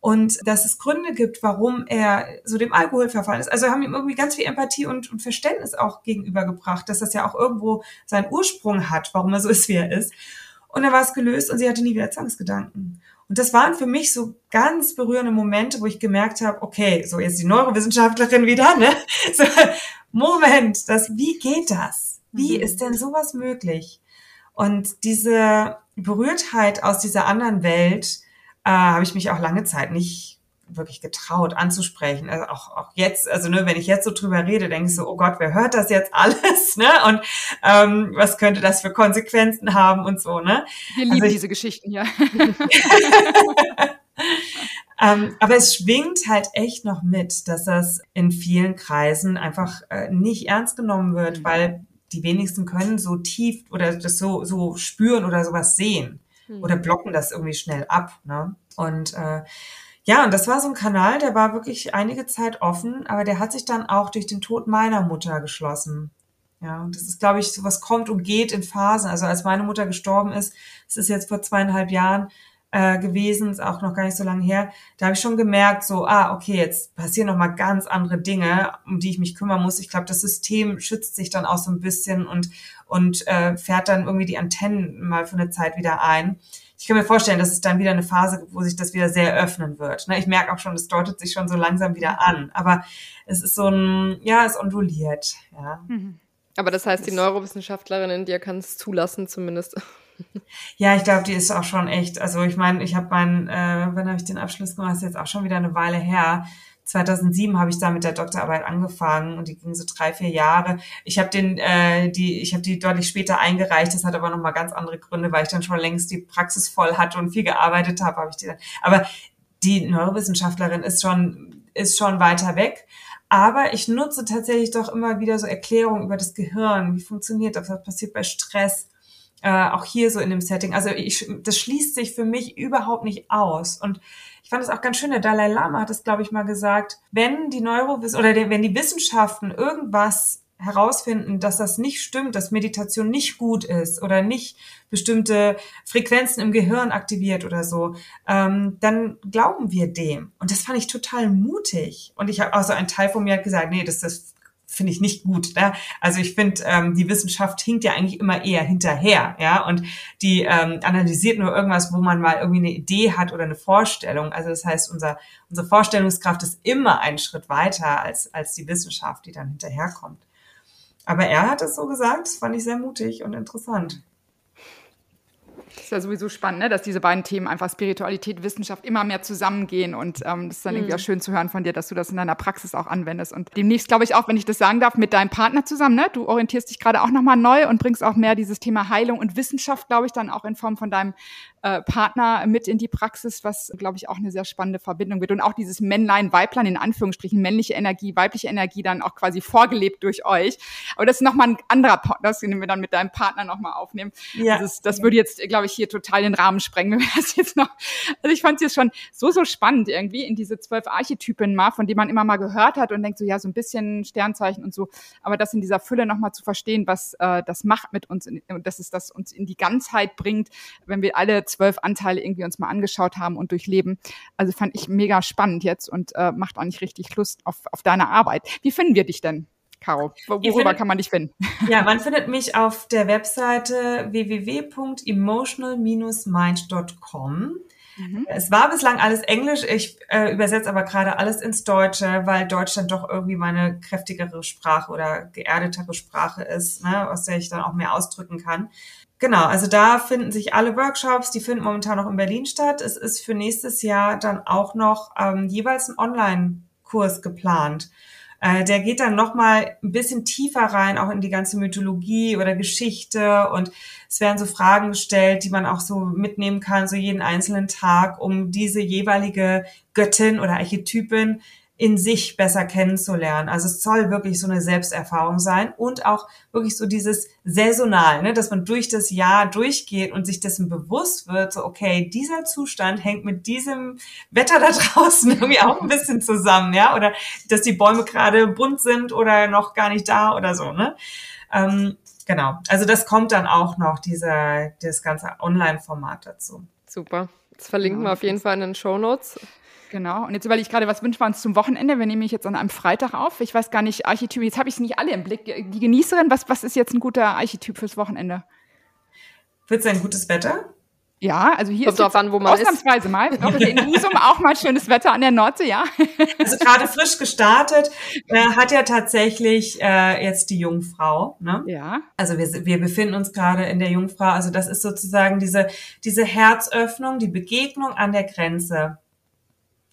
S4: Und dass es Gründe gibt, warum er so dem Alkohol verfallen ist. Also haben ihm irgendwie ganz viel Empathie und, und Verständnis auch gegenübergebracht, dass das ja auch irgendwo seinen Ursprung hat, warum er so ist, wie er ist. Und dann war es gelöst und sie hatte nie wieder Zwangsgedanken. Und das waren für mich so ganz berührende Momente, wo ich gemerkt habe, okay, so jetzt die Neurowissenschaftlerin wieder, ne? So, Moment, das, wie geht das? Wie mhm. ist denn sowas möglich? Und diese Berührtheit aus dieser anderen Welt äh, habe ich mich auch lange Zeit nicht wirklich getraut anzusprechen. Also auch, auch jetzt, also ne, wenn ich jetzt so drüber rede, denke ich so, oh Gott, wer hört das jetzt alles, ne? Und ähm, was könnte das für Konsequenzen haben und so, ne?
S2: Wir lieben also ich, diese Geschichten, ja.
S4: ähm, aber es schwingt halt echt noch mit, dass das in vielen Kreisen einfach äh, nicht ernst genommen wird, mhm. weil die wenigsten können so tief oder das so, so spüren oder sowas sehen hm. oder blocken das irgendwie schnell ab. Ne? Und äh, ja, und das war so ein Kanal, der war wirklich einige Zeit offen, aber der hat sich dann auch durch den Tod meiner Mutter geschlossen. Ja, und das ist, glaube ich, sowas kommt und geht in Phasen. Also als meine Mutter gestorben ist, es ist jetzt vor zweieinhalb Jahren, äh, gewesen, ist auch noch gar nicht so lange her. Da habe ich schon gemerkt, so, ah, okay, jetzt passieren noch mal ganz andere Dinge, um die ich mich kümmern muss. Ich glaube, das System schützt sich dann auch so ein bisschen und und äh, fährt dann irgendwie die Antennen mal für eine Zeit wieder ein. Ich kann mir vorstellen, dass es dann wieder eine Phase, wo sich das wieder sehr öffnen wird. Ne? Ich merke auch schon, es deutet sich schon so langsam wieder an. Aber es ist so ein, ja, es onduliert. Ja.
S3: Mhm. Aber das heißt, die Neurowissenschaftlerin in dir kann es zulassen, zumindest.
S4: Ja, ich glaube, die ist auch schon echt. Also ich meine, ich habe meinen, äh, wann habe ich den Abschluss gemacht? Das ist jetzt auch schon wieder eine Weile her. 2007 habe ich da mit der Doktorarbeit angefangen und die ging so drei, vier Jahre. Ich habe den, äh, die, ich habe die deutlich später eingereicht. Das hat aber noch mal ganz andere Gründe, weil ich dann schon längst die Praxis voll hatte und viel gearbeitet habe. Habe ich die dann. Aber die Neurowissenschaftlerin ist schon, ist schon weiter weg. Aber ich nutze tatsächlich doch immer wieder so Erklärungen über das Gehirn. Wie funktioniert das? Was passiert bei Stress? Äh, auch hier so in dem Setting. Also ich, das schließt sich für mich überhaupt nicht aus. Und ich fand es auch ganz schön, der Dalai Lama hat es, glaube ich, mal gesagt, wenn die Neurowiss oder der, wenn die Wissenschaften irgendwas herausfinden, dass das nicht stimmt, dass Meditation nicht gut ist oder nicht bestimmte Frequenzen im Gehirn aktiviert oder so, ähm, dann glauben wir dem. Und das fand ich total mutig. Und ich habe also ein Teil von mir hat gesagt, nee, das, das finde ich nicht gut. Ne? Also ich finde, ähm, die Wissenschaft hinkt ja eigentlich immer eher hinterher, ja, und die ähm, analysiert nur irgendwas, wo man mal irgendwie eine Idee hat oder eine Vorstellung. Also das heißt, unser, unsere Vorstellungskraft ist immer einen Schritt weiter als, als die Wissenschaft, die dann hinterherkommt. Aber er hat es so gesagt, das fand ich sehr mutig und interessant.
S2: Das ist ja sowieso spannend, ne? dass diese beiden Themen einfach Spiritualität, Wissenschaft immer mehr zusammengehen. Und ähm, das ist dann mhm. irgendwie auch schön zu hören von dir, dass du das in deiner Praxis auch anwendest. Und demnächst, glaube ich, auch, wenn ich das sagen darf, mit deinem Partner zusammen. Ne? Du orientierst dich gerade auch nochmal neu und bringst auch mehr dieses Thema Heilung und Wissenschaft, glaube ich, dann auch in Form von deinem äh, Partner mit in die Praxis, was, glaube ich, auch eine sehr spannende Verbindung wird. Und auch dieses Männlein, Weiblein, in Anführungsstrichen, männliche Energie, weibliche Energie dann auch quasi vorgelebt durch euch. Aber das ist nochmal ein anderer Podcast, den wir dann mit deinem Partner nochmal aufnehmen. Ja. Das, ist, das würde jetzt, glaube ich, hier total den Rahmen sprengen, wenn wir das jetzt noch. Also ich fand es jetzt schon so, so spannend irgendwie in diese zwölf Archetypen mal, von denen man immer mal gehört hat und denkt so, ja, so ein bisschen Sternzeichen und so. Aber das in dieser Fülle nochmal zu verstehen, was äh, das macht mit uns und dass es das uns in die Ganzheit bringt, wenn wir alle zwölf Anteile irgendwie uns mal angeschaut haben und durchleben. Also fand ich mega spannend jetzt und äh, macht auch nicht richtig Lust auf, auf deine Arbeit. Wie finden wir dich denn? Caro, worüber findet, kann man dich finden?
S4: Ja, man findet mich auf der Webseite www.emotional-mind.com. Mhm. Es war bislang alles Englisch, ich äh, übersetze aber gerade alles ins Deutsche, weil Deutsch dann doch irgendwie meine kräftigere Sprache oder geerdetere Sprache ist, ne, aus der ich dann auch mehr ausdrücken kann. Genau, also da finden sich alle Workshops, die finden momentan noch in Berlin statt. Es ist für nächstes Jahr dann auch noch ähm, jeweils ein Online-Kurs geplant. Äh, der geht dann nochmal ein bisschen tiefer rein, auch in die ganze Mythologie oder Geschichte. Und es werden so Fragen gestellt, die man auch so mitnehmen kann, so jeden einzelnen Tag, um diese jeweilige Göttin oder Archetypin in sich besser kennenzulernen. Also es soll wirklich so eine Selbsterfahrung sein und auch wirklich so dieses saisonal, ne, dass man durch das Jahr durchgeht und sich dessen bewusst wird, so okay, dieser Zustand hängt mit diesem Wetter da draußen irgendwie auch ein bisschen zusammen, ja, oder dass die Bäume gerade bunt sind oder noch gar nicht da oder so, ne. Ähm, genau, also das kommt dann auch noch, dieser, das ganze Online-Format dazu.
S3: Super. Das verlinken ja, wir auf jeden Fall in den Show Notes.
S2: Genau. Und jetzt überlege ich gerade, was wünschen wir uns zum Wochenende? Wir nehmen mich jetzt an einem Freitag auf. Ich weiß gar nicht, Archetyp, jetzt habe ich es nicht alle im Blick. Die Genießerin, was, was ist jetzt ein guter Archetyp fürs Wochenende?
S4: Wird es ein gutes Wetter?
S2: Ja, also hier
S3: Kommt ist an, wo man
S2: ausnahmsweise
S3: ist.
S2: mal. Ich glaube, in Husum auch mal schönes Wetter an der Nordsee, ja.
S4: Also gerade frisch gestartet äh, hat ja tatsächlich äh, jetzt die Jungfrau. Ne?
S2: Ja.
S4: Also wir, wir befinden uns gerade in der Jungfrau. Also das ist sozusagen diese diese Herzöffnung, die Begegnung an der Grenze.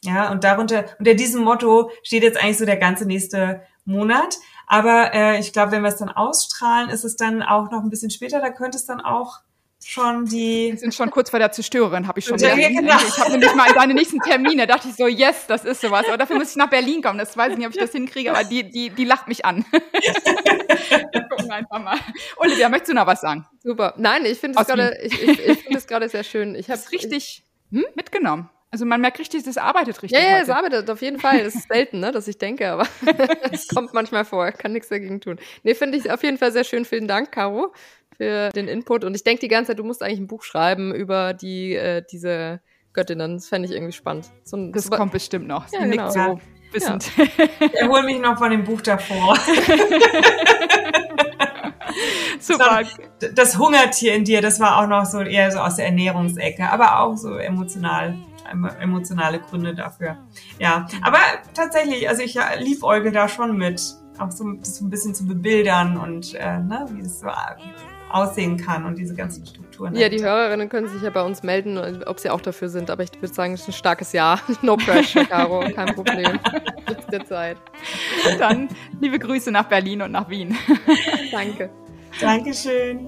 S4: Ja, und darunter, unter diesem Motto steht jetzt eigentlich so der ganze nächste Monat. Aber äh, ich glaube, wenn wir es dann ausstrahlen, ist es dann auch noch ein bisschen später, da könnte es dann auch schon die.
S2: Wir sind schon kurz vor der Zerstörerin, habe ich schon
S4: ja, genau.
S2: Ich habe nämlich mal deine nächsten Termine, dachte ich so, yes, das ist sowas. Aber dafür muss ich nach Berlin kommen. Das weiß ich nicht, ob ich das hinkriege, aber die, die, die lacht mich an. wir gucken einfach mal. Olivia, möchtest du noch was sagen?
S3: Super. Nein, ich finde es gerade, ich, ich, ich finde es gerade sehr schön. Ich habe
S2: richtig hm? mitgenommen. Also man merkt richtig, das arbeitet richtig.
S3: Ja, ja, es arbeitet auf jeden Fall. Es ist selten, ne, dass ich denke, aber es kommt manchmal vor. Kann nichts dagegen tun. Nee, finde ich auf jeden Fall sehr schön. Vielen Dank, Caro, für den Input. Und ich denke die ganze Zeit, du musst eigentlich ein Buch schreiben über die äh, diese Göttinnen. Das fände ich irgendwie spannend.
S2: So ein, das so, kommt bestimmt noch. Ja, genau. so wissend.
S4: Ja. Ich hol mich noch von dem Buch davor. Super. Das Hungertier in dir, das war auch noch so eher so aus der Ernährungsecke, aber auch so emotional emotionale Gründe dafür. Ja, aber tatsächlich, also ich liebäugel da schon mit, auch so, so ein bisschen zu bebildern und äh, ne, wie es so aussehen kann und diese ganzen Strukturen.
S3: Ja, die Hörerinnen können sich ja bei uns melden, ob sie auch dafür sind, aber ich würde sagen, es ist ein starkes Ja. No pressure, Caro, kein Problem. Der Zeit.
S2: Dann liebe Grüße nach Berlin und nach Wien.
S3: Danke.
S4: Dankeschön.